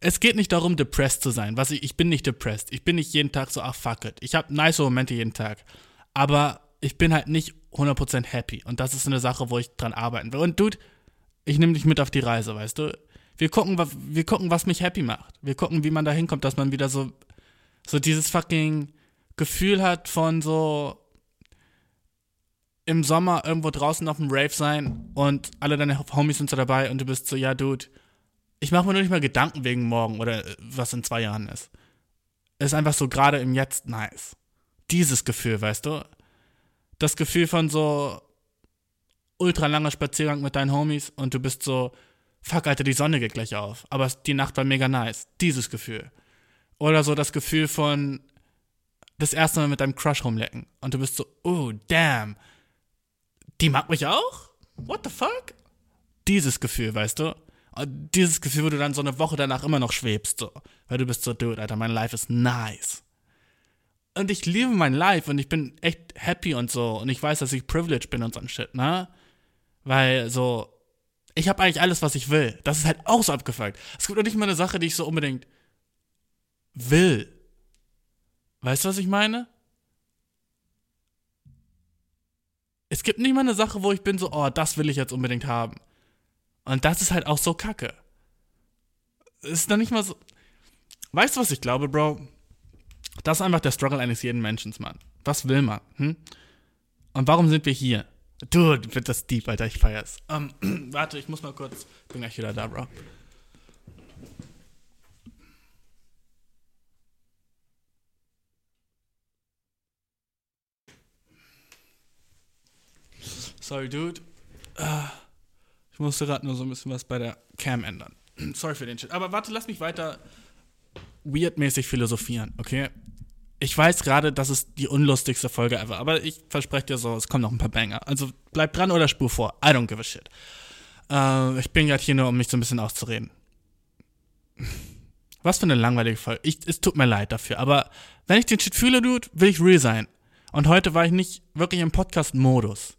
Es geht nicht darum, depressed zu sein. Was ich, ich bin nicht depressed. Ich bin nicht jeden Tag so, ach fuck it. Ich habe nice Momente jeden Tag. Aber ich bin halt nicht 100% happy. Und das ist eine Sache, wo ich dran arbeiten will. Und Dude, ich nehme dich mit auf die Reise, weißt du? Wir gucken, wir gucken, was mich happy macht. Wir gucken, wie man da hinkommt, dass man wieder so so dieses fucking Gefühl hat von so im Sommer irgendwo draußen auf dem Rave sein und alle deine Homies sind so dabei und du bist so, ja, Dude, ich mache mir nur nicht mal Gedanken wegen morgen oder was in zwei Jahren ist. Ist einfach so gerade im Jetzt nice. Dieses Gefühl, weißt du? Das Gefühl von so ultra langer Spaziergang mit deinen Homies und du bist so, fuck, Alter, die Sonne geht gleich auf. Aber die Nacht war mega nice. Dieses Gefühl. Oder so das Gefühl von das erste Mal mit deinem Crush rumlecken. Und du bist so, oh, damn. Die mag mich auch? What the fuck? Dieses Gefühl, weißt du? Dieses Gefühl, wo du dann so eine Woche danach immer noch schwebst, so. Weil du bist so, dude, Alter, mein Life ist nice. Und ich liebe mein Life und ich bin echt happy und so. Und ich weiß, dass ich privileged bin und so ein Shit, ne? Weil so, ich habe eigentlich alles, was ich will. Das ist halt auch so abgefuckt. Es gibt doch nicht mal eine Sache, die ich so unbedingt will. Weißt du, was ich meine? Es gibt nicht mal eine Sache, wo ich bin so, oh, das will ich jetzt unbedingt haben. Und das ist halt auch so kacke. Es ist dann nicht mal so. Weißt du, was ich glaube, Bro? Das ist einfach der Struggle eines jeden Menschen, Mann. Was will man? Hm? Und warum sind wir hier? Dude, wird das deep, Alter, ich feier's. Ähm, warte, ich muss mal kurz. Bin gleich wieder da, Bro. Sorry, Dude. Ah, ich musste gerade nur so ein bisschen was bei der Cam ändern. Sorry für den Shit. Aber warte, lass mich weiter weirdmäßig philosophieren, okay? Ich weiß gerade, das ist die unlustigste Folge ever, aber ich verspreche dir so, es kommen noch ein paar Banger. Also bleib dran oder spur vor. I don't give a shit. Äh, ich bin gerade hier nur, um mich so ein bisschen auszureden. Was für eine langweilige Folge. Ich, es tut mir leid dafür, aber wenn ich den Shit fühle, Dude, will ich real sein. Und heute war ich nicht wirklich im Podcast-Modus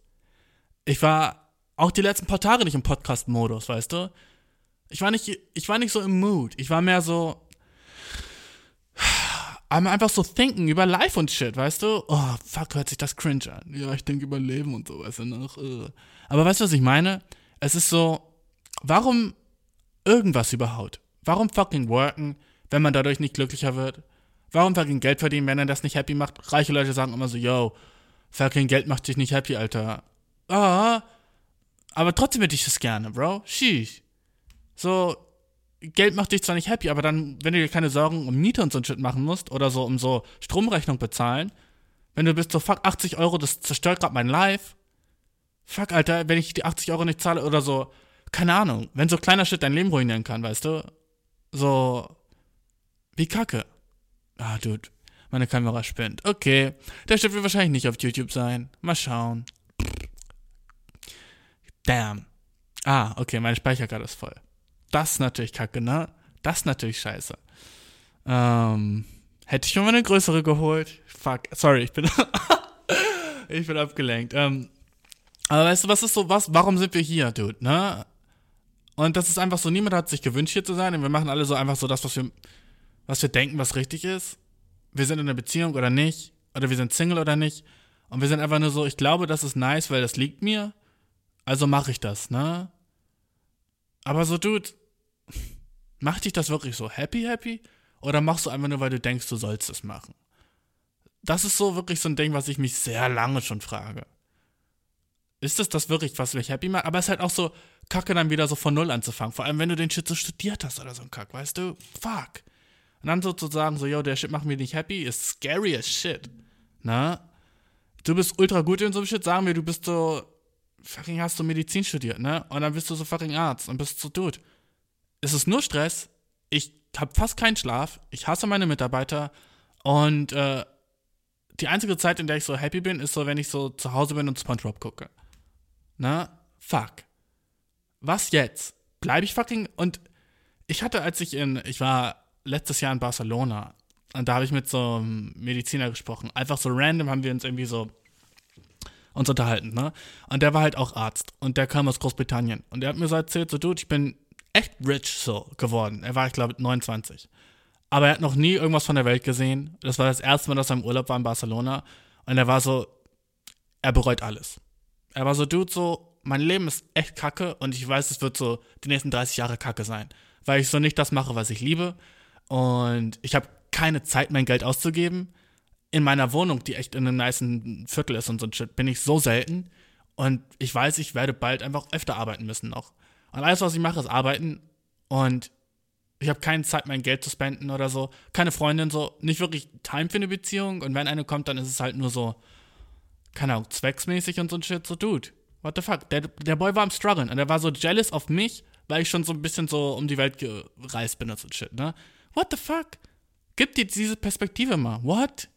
ich war Auch die letzten paar Tage nicht im Podcast-Modus, weißt du? Ich war nicht, ich war nicht so im Mood. Ich war mehr so, einfach so thinken über Life und Shit, weißt du? Oh, fuck, hört sich das cringe an. Ja, ich denke über Leben und so, weißt du noch. Uh. Aber weißt du, was ich meine? Es ist so, warum irgendwas überhaupt? Warum fucking worken, wenn man dadurch nicht glücklicher wird? Warum fucking Geld verdienen, wenn er das nicht happy macht? Reiche Leute sagen immer so, yo, fucking Geld macht dich nicht happy, Alter. Ah, aber trotzdem hätte ich das gerne, Bro. Sheesh. So, Geld macht dich zwar nicht happy, aber dann, wenn du dir keine Sorgen um Miete und so ein Shit machen musst oder so um so Stromrechnung bezahlen, wenn du bist so, fuck, 80 Euro, das zerstört gerade mein Life. Fuck, Alter, wenn ich die 80 Euro nicht zahle oder so, keine Ahnung, wenn so kleiner Shit dein Leben ruinieren kann, weißt du? So, wie kacke. Ah, Dude, meine Kamera spinnt. Okay, der Shit wird wahrscheinlich nicht auf YouTube sein. Mal schauen. Damn. Ah, okay, meine Speicherkarte ist voll. Das ist natürlich kacke, ne? Das ist natürlich scheiße. Ähm, hätte ich mir mal eine größere geholt. Fuck, sorry, ich bin, ich bin abgelenkt. Ähm, aber weißt du, was ist so, was, warum sind wir hier, Dude, ne? Und das ist einfach so, niemand hat sich gewünscht, hier zu sein. Und wir machen alle so einfach so das, was wir, was wir denken, was richtig ist. Wir sind in einer Beziehung oder nicht. Oder wir sind Single oder nicht. Und wir sind einfach nur so, ich glaube, das ist nice, weil das liegt mir. Also mache ich das, ne? Aber so, Dude, macht dich das wirklich so happy, happy? Oder machst du einfach nur, weil du denkst, du sollst es machen? Das ist so wirklich so ein Ding, was ich mich sehr lange schon frage. Ist es das wirklich, was mich happy macht? Aber es ist halt auch so, Kacke dann wieder so von Null anzufangen. Vor allem, wenn du den Shit so studiert hast oder so ein Kack, weißt du? Fuck. Und dann sozusagen so, yo, der Shit macht mich nicht happy, ist scary as shit. Na? Du bist ultra gut in so einem Shit, sagen wir, du bist so fucking hast du Medizin studiert, ne? Und dann bist du so fucking Arzt und bist so, Dude, es ist nur Stress, ich habe fast keinen Schlaf, ich hasse meine Mitarbeiter und äh, die einzige Zeit, in der ich so happy bin, ist so, wenn ich so zu Hause bin und SpongeBob gucke. Ne? Fuck. Was jetzt? Bleibe ich fucking und ich hatte, als ich in, ich war letztes Jahr in Barcelona und da habe ich mit so einem Mediziner gesprochen. Einfach so random haben wir uns irgendwie so uns unterhalten, ne? Und der war halt auch Arzt und der kam aus Großbritannien. Und der hat mir so erzählt, so, Dude, ich bin echt rich so geworden. Er war, ich glaube, 29. Aber er hat noch nie irgendwas von der Welt gesehen. Das war das erste Mal, dass er im Urlaub war in Barcelona. Und er war so, er bereut alles. Er war so, Dude, so, mein Leben ist echt kacke und ich weiß, es wird so die nächsten 30 Jahre kacke sein. Weil ich so nicht das mache, was ich liebe. Und ich habe keine Zeit, mein Geld auszugeben in meiner Wohnung, die echt in einem nice Viertel ist und so ein Shit, bin ich so selten. Und ich weiß, ich werde bald einfach öfter arbeiten müssen noch. Und alles, was ich mache, ist arbeiten. Und ich habe keine Zeit, mein Geld zu spenden oder so. Keine Freundin, so. Nicht wirklich Time für eine Beziehung. Und wenn eine kommt, dann ist es halt nur so, keine Ahnung, zwecksmäßig und so ein Shit. So, Dude, what the fuck? Der, der Boy war am struggeln. Und er war so jealous auf mich, weil ich schon so ein bisschen so um die Welt gereist bin und so ein Shit, ne? What the fuck? Gib dir diese Perspektive mal. What?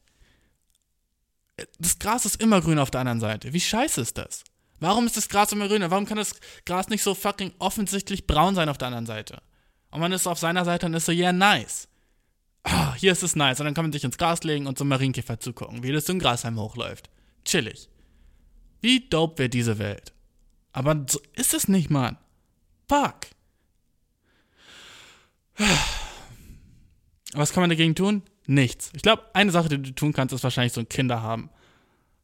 Das Gras ist immer grün auf der anderen Seite. Wie scheiße ist das? Warum ist das Gras immer grüner? Warum kann das Gras nicht so fucking offensichtlich braun sein auf der anderen Seite? Und man ist auf seiner Seite und ist so, yeah, nice. Ah, hier ist es nice. Und dann kann man sich ins Gras legen und zum Marienkäfer zugucken, wie das so ein Grashalm hochläuft. Chillig. Wie dope wäre diese Welt? Aber so ist es nicht, Mann. Fuck. Was kann man dagegen tun? Nichts. Ich glaube, eine Sache, die du tun kannst, ist wahrscheinlich so ein Kinder haben.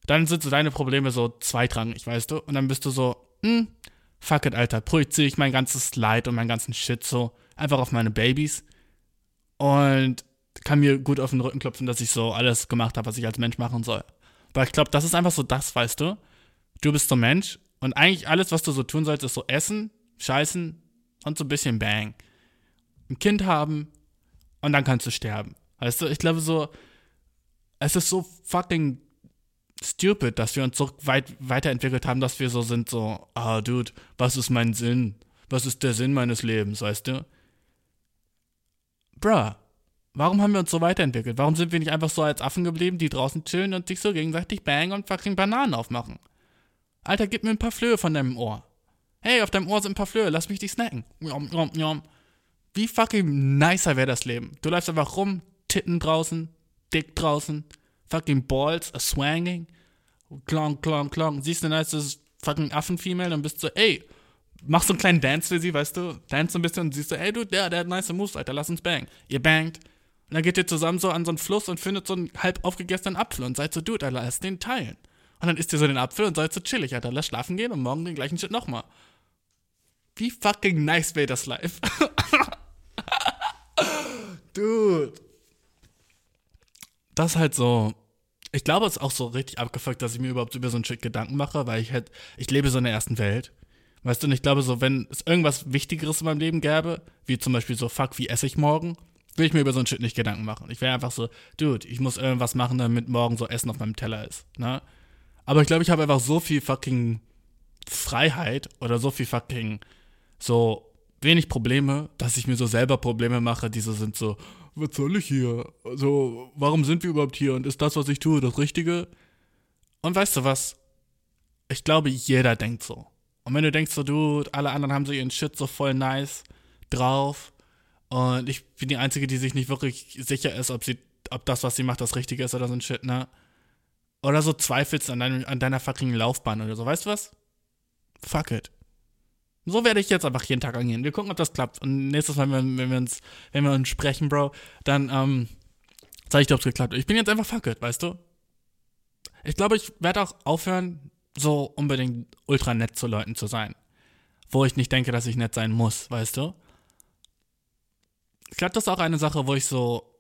Dann sind so deine Probleme so zweitrangig, weißt du? Und dann bist du so, hm, fuck it, Alter, projiziere ich mein ganzes Leid und meinen ganzen Shit so einfach auf meine Babys und kann mir gut auf den Rücken klopfen, dass ich so alles gemacht habe, was ich als Mensch machen soll. Aber ich glaube, das ist einfach so das, weißt du? Du bist so Mensch und eigentlich alles, was du so tun sollst, ist so essen, scheißen und so ein bisschen Bang. Ein Kind haben und dann kannst du sterben. Weißt du, ich glaube so, es ist so fucking stupid, dass wir uns so weit weiterentwickelt haben, dass wir so sind, so, ah, Dude, was ist mein Sinn? Was ist der Sinn meines Lebens, weißt du? Bruh, warum haben wir uns so weiterentwickelt? Warum sind wir nicht einfach so als Affen geblieben, die draußen chillen und sich so gegenseitig bang und fucking Bananen aufmachen? Alter, gib mir ein paar Flöhe von deinem Ohr. Hey, auf deinem Ohr sind ein paar Flöhe, lass mich dich snacken. Wie fucking nicer wäre das Leben? Du läufst einfach rum, Titten draußen, dick draußen, fucking Balls, a swanging, klong, klong, klong. Siehst du, nice, fucking Affen-Female und bist so, ey, machst so einen kleinen Dance für sie, weißt du? Dance so ein bisschen und siehst so, ey, du, der, der hat nice Moves, Alter, lass uns bang. Ihr bangt. Und dann geht ihr zusammen so an so einen Fluss und findet so einen halb aufgegessenen Apfel und seid so, dude, Alter, lass den teilen. Und dann isst ihr so den Apfel und seid so chillig, Alter, lass schlafen gehen und morgen den gleichen Shit nochmal. Wie fucking nice wäre das live? dude. Das ist halt so. Ich glaube, es ist auch so richtig abgefuckt, dass ich mir überhaupt über so einen Shit Gedanken mache, weil ich halt, ich lebe so in der ersten Welt. Weißt du, und ich glaube so, wenn es irgendwas Wichtigeres in meinem Leben gäbe, wie zum Beispiel so, fuck, wie esse ich morgen, will ich mir über so einen Shit nicht Gedanken machen. Ich wäre einfach so, dude, ich muss irgendwas machen, damit morgen so Essen auf meinem Teller ist, ne? Aber ich glaube, ich habe einfach so viel fucking Freiheit oder so viel fucking so wenig Probleme, dass ich mir so selber Probleme mache, die so sind so, was soll ich hier? Also, warum sind wir überhaupt hier? Und ist das, was ich tue, das Richtige? Und weißt du was? Ich glaube, jeder denkt so. Und wenn du denkst so, dude, alle anderen haben so ihren Shit so voll nice drauf und ich bin die Einzige, die sich nicht wirklich sicher ist, ob sie, ob das, was sie macht, das Richtige ist oder so ein Shit, ne? Oder so zweifelst an, dein, an deiner fucking Laufbahn oder so, weißt du was? Fuck it. So werde ich jetzt einfach jeden Tag angehen. Wir gucken, ob das klappt. Und nächstes Mal, wenn, wenn wir uns, wenn wir uns sprechen, Bro, dann ähm, zeige ich dir, ob es geklappt hat. Ich bin jetzt einfach fuck it, weißt du? Ich glaube, ich werde auch aufhören, so unbedingt ultra nett zu Leuten zu sein. Wo ich nicht denke, dass ich nett sein muss, weißt du? Ich glaube, das ist auch eine Sache, wo ich so.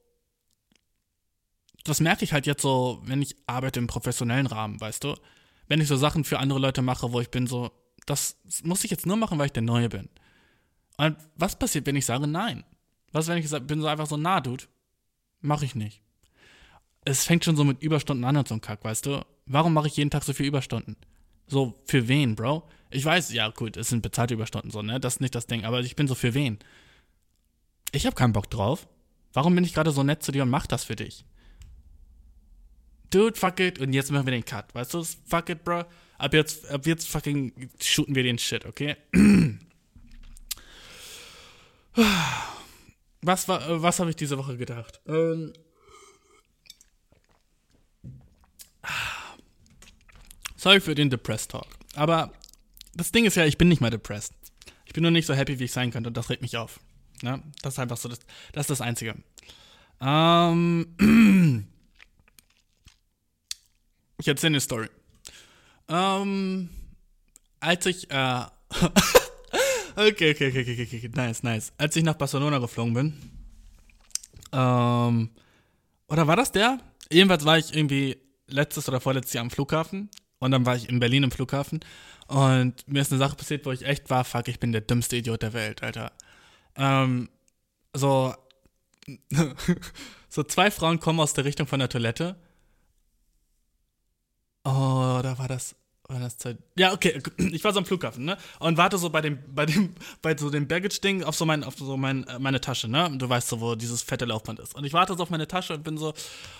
Das merke ich halt jetzt so, wenn ich arbeite im professionellen Rahmen, weißt du? Wenn ich so Sachen für andere Leute mache, wo ich bin so, das muss ich jetzt nur machen, weil ich der Neue bin. Und was passiert, wenn ich sage nein? Was, wenn ich bin so einfach so, na, Dude, mach ich nicht. Es fängt schon so mit Überstunden an und so ein Kack, weißt du? Warum mache ich jeden Tag so viel Überstunden? So, für wen, Bro? Ich weiß, ja, gut, es sind bezahlte Überstunden so, ne? Das ist nicht das Ding, aber ich bin so für wen? Ich habe keinen Bock drauf. Warum bin ich gerade so nett zu dir und mach das für dich? Dude, fuck it. Und jetzt machen wir den Cut. Weißt du, fuck it, bro. Ab jetzt, ab jetzt fucking shooten wir den Shit, okay? Was was habe ich diese Woche gedacht? Ähm, sorry für den Depressed Talk. Aber das Ding ist ja, ich bin nicht mal depressed. Ich bin nur nicht so happy, wie ich sein könnte und das regt mich auf. Ja, das ist einfach so, das, das ist das Einzige. Ähm, ich erzähle eine Story. Ähm, als ich, äh, okay, okay, okay, okay, okay, nice, nice. Als ich nach Barcelona geflogen bin, ähm, oder war das der? Jedenfalls war ich irgendwie letztes oder vorletztes Jahr am Flughafen und dann war ich in Berlin im Flughafen und mir ist eine Sache passiert, wo ich echt war, fuck, ich bin der dümmste Idiot der Welt, Alter. Ähm, so, so zwei Frauen kommen aus der Richtung von der Toilette. Oh, da war das, war das Zeit. Ja, okay, ich war so am Flughafen, ne? Und warte so bei dem, bei dem, bei so dem Baggage-Ding auf so mein, auf so mein, äh, meine Tasche, ne? Du weißt so, wo dieses fette Laufband ist. Und ich warte so auf meine Tasche und bin so,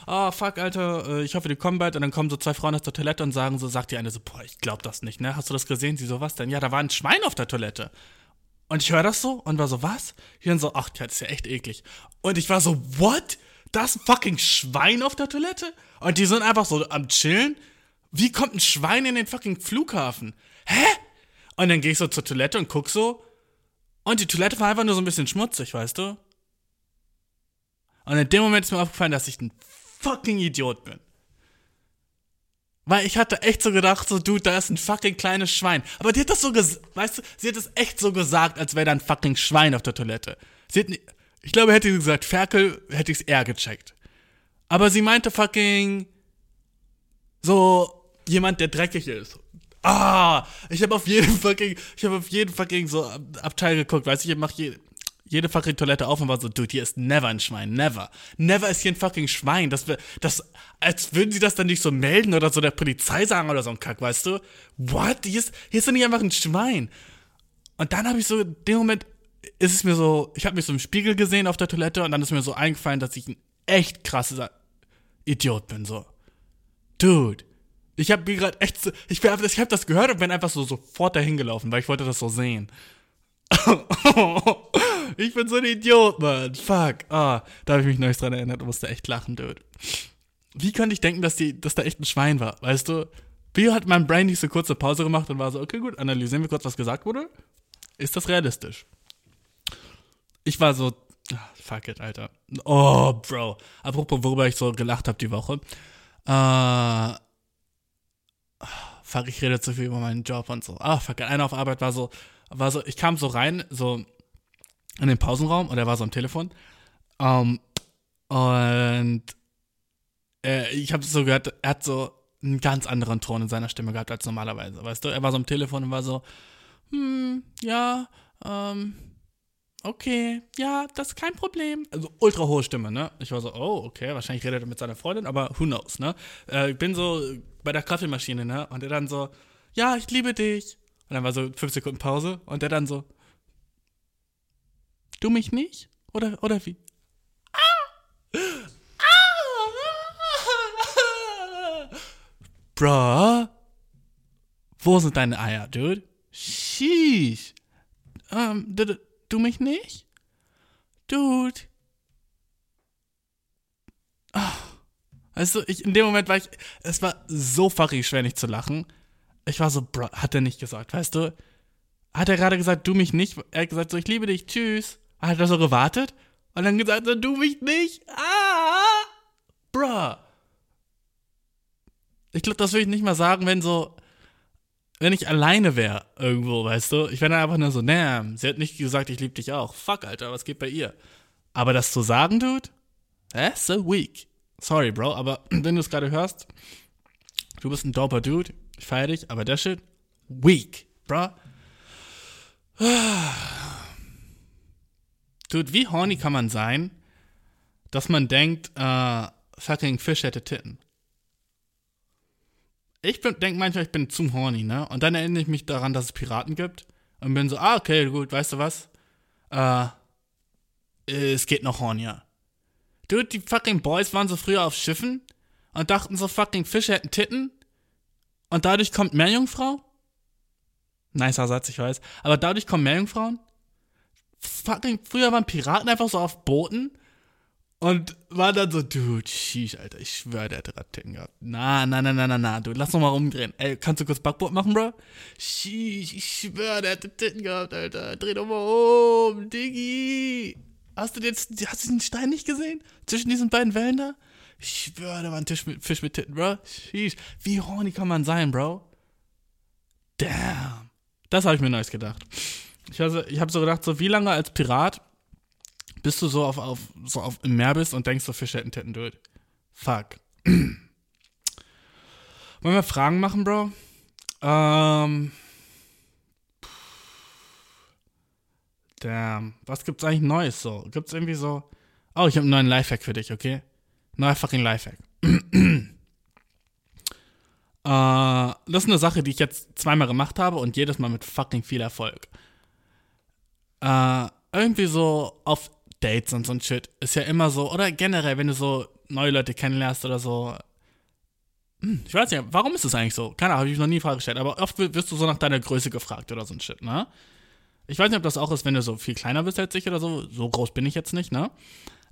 oh fuck, Alter, äh, ich hoffe, die kommen bald. Und dann kommen so zwei Frauen aus der Toilette und sagen so, sagt die eine so, boah, ich glaub das nicht, ne? Hast du das gesehen? Sie so, was denn? Ja, da war ein Schwein auf der Toilette. Und ich höre das so und war so, was? Ich dann so, ach, das ist ja echt eklig. Und ich war so, what? Das fucking Schwein auf der Toilette? Und die sind einfach so am Chillen. Wie kommt ein Schwein in den fucking Flughafen? Hä? Und dann gehe ich so zur Toilette und guck so. Und die Toilette war einfach nur so ein bisschen schmutzig, weißt du? Und in dem Moment ist mir aufgefallen, dass ich ein fucking Idiot bin. Weil ich hatte echt so gedacht, so, dude, da ist ein fucking kleines Schwein. Aber die hat das so gesagt, weißt du, sie hat es echt so gesagt, als wäre da ein fucking Schwein auf der Toilette. Sie hat, ich glaube, hätte sie gesagt, Ferkel, hätte ich es eher gecheckt. Aber sie meinte fucking so jemand, der dreckig ist. Ah, ich habe auf jeden fucking, ich habe auf jeden fucking so Abteil geguckt, weißt du, ich mach je, jede fucking Toilette auf und war so, dude, hier ist never ein Schwein, never. Never ist hier ein fucking Schwein. Das, das, als würden sie das dann nicht so melden oder so der Polizei sagen oder so ein Kack, weißt du? What? Hier ist, hier ist doch nicht einfach ein Schwein. Und dann habe ich so, in dem Moment ist es mir so, ich habe mich so im Spiegel gesehen auf der Toilette und dann ist mir so eingefallen, dass ich ein echt krasser Idiot bin, so. Dude. Ich habe mir gerade echt so, ich, ich habe das gehört und bin einfach so sofort dahin gelaufen, weil ich wollte das so sehen. ich bin so ein Idiot, Mann. Fuck. Ah, da habe ich mich neulich dran erinnert und musste echt lachen, dude. Wie könnte ich denken, dass, die, dass da echt ein Schwein war, weißt du? Wie hat mein Brain diese kurze Pause gemacht und war so, okay, gut, analysieren wir kurz, was gesagt wurde. Ist das realistisch? Ich war so, ah, fuck it, Alter. Oh, Bro. Apropos, worüber ich so gelacht habe die Woche. Äh, fuck, ich rede zu viel über meinen Job und so. Ah, fuck, einer auf Arbeit war so, war so, ich kam so rein, so in den Pausenraum und er war so am Telefon. Um, und äh, ich habe so gehört, er hat so einen ganz anderen Ton in seiner Stimme gehabt als normalerweise. Weißt du, er war so am Telefon und war so, hm, ja, ähm, okay, ja, das ist kein Problem. Also ultra hohe Stimme, ne? Ich war so, oh, okay, wahrscheinlich redet er mit seiner Freundin, aber who knows, ne? Äh, ich bin so bei der Kaffeemaschine, ne? Und er dann so, ja, ich liebe dich. Und dann war so fünf Sekunden Pause und er dann so, du mich nicht? Oder, oder wie? Ah! Ah! Bruh, wo sind deine Eier, dude? Sheesh. Ähm, du mich nicht? Dude. Also, ich, in dem Moment war ich, es war so fucking schwer nicht zu lachen. Ich war so, bro, hat er nicht gesagt, weißt du? Hat er gerade gesagt, du mich nicht? Er hat gesagt, so, ich liebe dich, tschüss. Hat er so gewartet? Und dann gesagt, so, du mich nicht? Ah! Bruh. Ich glaube, das würde ich nicht mal sagen, wenn so, wenn ich alleine wäre irgendwo, weißt du? Ich wäre dann einfach nur so, damn, sie hat nicht gesagt, ich liebe dich auch. Fuck, Alter, was geht bei ihr? Aber das zu sagen, Dude, that's so weak. Sorry, Bro, aber wenn du es gerade hörst, du bist ein doper Dude, ich feiere dich, aber der Shit, weak, bro. Dude, wie horny kann man sein, dass man denkt, äh, fucking Fisch hätte Titten? Ich denke manchmal, ich bin zu horny, ne? Und dann erinnere ich mich daran, dass es Piraten gibt. Und bin so, ah, okay, gut, weißt du was? Äh, es geht noch hornier. Dude, die fucking Boys waren so früher auf Schiffen und dachten so, fucking Fische hätten Titten. Und dadurch kommt mehr Jungfrau? Nicer Satz, ich weiß. Aber dadurch kommen mehr Jungfrauen? Fucking, früher waren Piraten einfach so auf Booten und war dann so, dude, sheesh, Alter, ich schwöre, der hätte Radtitten gehabt. Na, na, na, na, na, na, du, lass noch mal rumdrehen. Ey, kannst du kurz Backboot machen, bro? Sheesh, ich schwöre, der hätte Titten gehabt, Alter. Dreh doch mal um, Diggi. Hast du jetzt, hast du den Stein nicht gesehen? Zwischen diesen beiden Wellen da? Ich schwöre, da war ein Tisch mit, Fisch mit Titten, bro. Sheesh. Wie horny kann man sein, bro? Damn. Das habe ich mir neues gedacht. Ich, also, ich habe so gedacht, so wie lange als Pirat bis du so auf, auf, so auf im Meer bist und denkst, so Fische hätten Titten durch. Fuck. Wollen wir Fragen machen, Bro? Ähm. Damn. Was gibt's eigentlich Neues so? Gibt's irgendwie so. Oh, ich habe einen neuen Lifehack für dich, okay? Neuer fucking Lifehack. äh, das ist eine Sache, die ich jetzt zweimal gemacht habe und jedes Mal mit fucking viel Erfolg. Äh, irgendwie so auf Dates und so ein Shit ist ja immer so, oder generell, wenn du so neue Leute kennenlernst oder so. Hm, ich weiß nicht, warum ist das eigentlich so? Keine Ahnung, habe ich noch nie Frage gestellt, aber oft wirst du so nach deiner Größe gefragt oder so ein Shit, ne? Ich weiß nicht, ob das auch ist, wenn du so viel kleiner bist als ich oder so. So groß bin ich jetzt nicht, ne?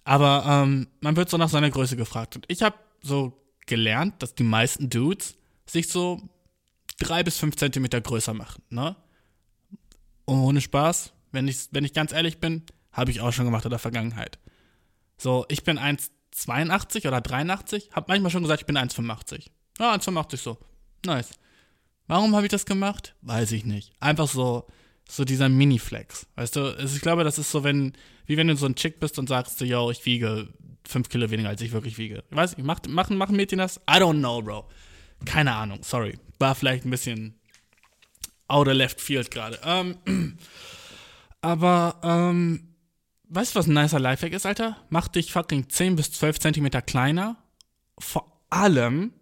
Aber ähm, man wird so nach seiner Größe gefragt. Und ich habe so gelernt, dass die meisten Dudes sich so drei bis fünf Zentimeter größer machen, ne? Ohne Spaß, wenn ich, wenn ich ganz ehrlich bin, habe ich auch schon gemacht in der Vergangenheit. So, ich bin 1,82 oder 83, habe manchmal schon gesagt, ich bin 1,85. Ja, 1,85 so. Nice. Warum habe ich das gemacht? Weiß ich nicht. Einfach so, so dieser Mini-Flex. Weißt du, ich glaube, das ist so, wenn, wie wenn du so ein Chick bist und sagst, yo, ich wiege 5 Kilo weniger, als ich wirklich wiege. Ich weiß nicht, machen, machen, machen Mädchen das? I don't know, Bro. Keine Ahnung, sorry. War vielleicht ein bisschen outer left field gerade. Ähm, aber, ähm, Weißt du, was ein nicer Lifehack ist, Alter? Mach dich fucking 10 bis 12 Zentimeter kleiner. Vor allem,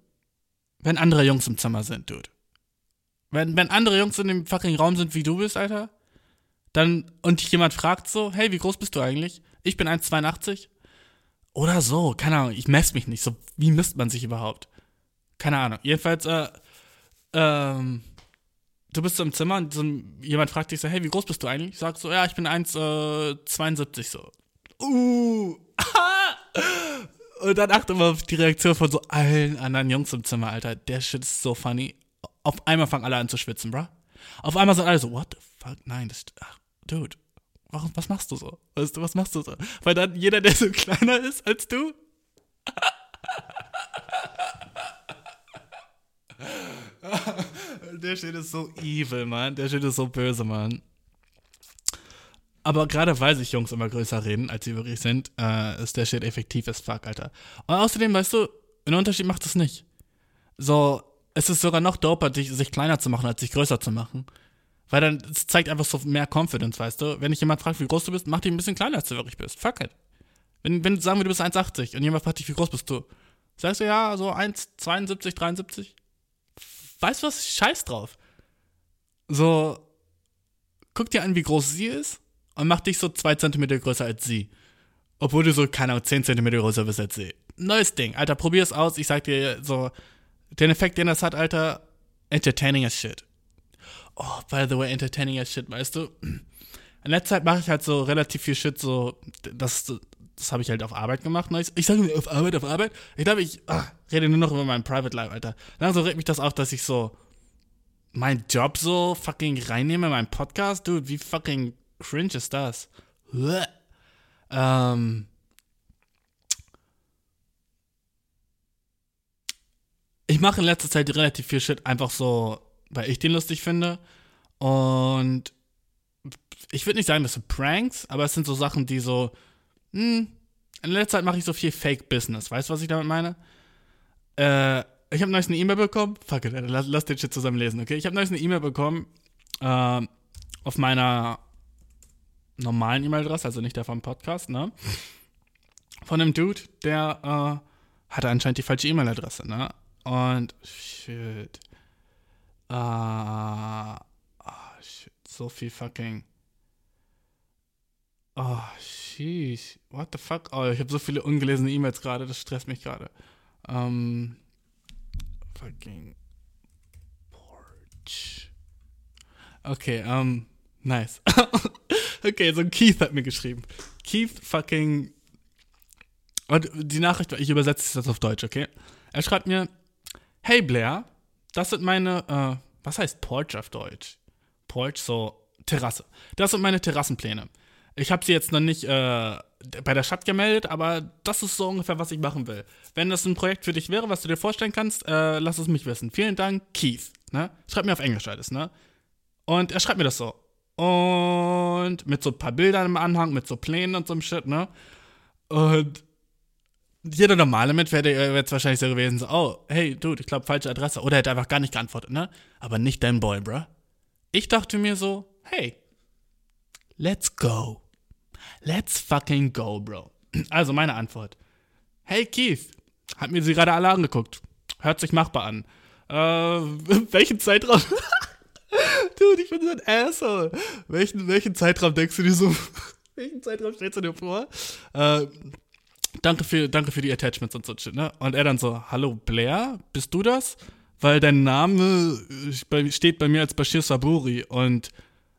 wenn andere Jungs im Zimmer sind, Dude. Wenn, wenn andere Jungs in dem fucking Raum sind, wie du bist, Alter, dann, und dich jemand fragt so, hey, wie groß bist du eigentlich? Ich bin 1,82. Oder so, keine Ahnung, ich messe mich nicht. So, wie misst man sich überhaupt? Keine Ahnung. Jedenfalls, äh, ähm, du bist so im Zimmer und so, jemand fragt dich so, hey, wie groß bist du eigentlich? Ich sag so, ja, ich bin 1,72 äh, so. Uh, und dann achte mal auf die Reaktion von so allen anderen Jungs im Zimmer, Alter. Der Shit ist so funny. auf einmal fangen alle an zu schwitzen, bro. Auf einmal sind alle so, what the fuck? Nein, das, ach, dude, warum, was machst du so? Weißt du, was machst du so? Weil dann jeder, der so kleiner ist als du, der Shit ist so evil, Mann. Der Shit ist so böse, Mann. Aber gerade weil sich Jungs immer größer reden, als sie wirklich sind, äh, ist der Shit effektiv as fuck, Alter. Und außerdem, weißt du, einen Unterschied macht es nicht. So, es ist sogar noch doper, sich, kleiner zu machen, als sich größer zu machen. Weil dann, es zeigt einfach so mehr Confidence, weißt du? Wenn dich jemand fragt, wie groß du bist, mach dich ein bisschen kleiner, als du wirklich bist. Fuck it. Wenn, wenn sagen wir, du bist 1,80 und jemand fragt dich, wie groß bist du? Sagst du, ja, so 1,72, 73? Weißt du was? Scheiß drauf. So, guck dir an, wie groß sie ist und mach dich so 2 cm größer als sie. Obwohl du so, keine Ahnung, 10 cm größer bist als sie. Neues Ding. Alter, probier es aus. Ich sag dir so, den Effekt, den das hat, Alter, entertaining as shit. Oh, by the way, entertaining as shit, weißt du? In letzter Zeit mache ich halt so relativ viel Shit, so, das, das habe ich halt auf Arbeit gemacht. Ne? Ich sage mir auf Arbeit, auf Arbeit. Ich glaube, ich ach, rede nur noch über mein Private Life, Alter. Langsam regt mich das auf, dass ich so meinen Job so fucking reinnehme in meinen Podcast. Dude, wie fucking cringe ist das? Ähm. Ich mache in letzter Zeit relativ viel Shit einfach so, weil ich den lustig finde. Und ich würde nicht sagen, das sind Pranks, aber es sind so Sachen, die so, hm, in letzter Zeit mache ich so viel Fake-Business. Weißt du, was ich damit meine? Äh, ich habe neulich eine E-Mail bekommen. Fuck it, lass, lass den Shit zusammen lesen, okay? Ich habe neulich eine E-Mail bekommen äh, auf meiner normalen E-Mail-Adresse, also nicht der vom Podcast, ne? Von einem Dude, der äh, hatte anscheinend die falsche E-Mail-Adresse, ne? Und shit. Ah, uh, oh, shit. So viel fucking. Oh, sheesh. What the fuck? Oh, ich habe so viele ungelesene E-Mails gerade, das stresst mich gerade. Ähm. Fucking. Porch. Okay, ähm. Nice. okay, so Keith hat mir geschrieben. Keith fucking. Und die Nachricht, ich übersetze das auf Deutsch, okay? Er schreibt mir: Hey Blair, das sind meine, äh, was heißt Porch auf Deutsch? Porch, so Terrasse. Das sind meine Terrassenpläne. Ich habe sie jetzt noch nicht äh, bei der Stadt gemeldet, aber das ist so ungefähr, was ich machen will. Wenn das ein Projekt für dich wäre, was du dir vorstellen kannst, äh, lass es mich wissen. Vielen Dank, Keith. Ne? Schreib mir auf Englisch alles, ne? Und er schreibt mir das so. Und mit so ein paar Bildern im Anhang, mit so Plänen und so einem Shit, ne? Und jeder normale Mensch wäre jetzt wahrscheinlich so gewesen, so, oh, hey, Dude, ich glaube, falsche Adresse. Oder er hätte einfach gar nicht geantwortet, ne? Aber nicht dein Boy, bruh. Ich dachte mir so, hey, let's go. Let's fucking go, Bro. Also meine Antwort. Hey Keith, hat mir sie gerade alle angeguckt. Hört sich machbar an. Äh, welchen Zeitraum? Dude, ich bin so ein Asshole. Welchen, welchen Zeitraum denkst du dir so? welchen Zeitraum stellst du dir vor? Äh, danke für, danke für die Attachments und so shit, ne? Und er dann so, hallo Blair, bist du das? Weil dein Name steht bei mir als Bashir Saburi und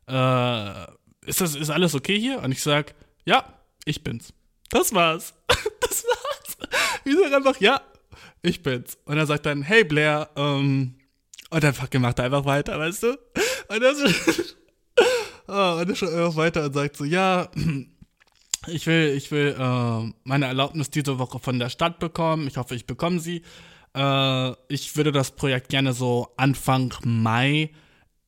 äh, ist das, ist alles okay hier? Und ich sag, ja, ich bin's. Das war's. das war's. Ich sag einfach, ja, ich bin's. Und er sagt dann, hey Blair, ähm, und dann macht er einfach weiter, weißt du? Und er, oh, und er schaut einfach weiter und sagt so, ja, ich will, ich will äh, meine Erlaubnis diese Woche von der Stadt bekommen. Ich hoffe, ich bekomme sie. Äh, ich würde das Projekt gerne so Anfang Mai,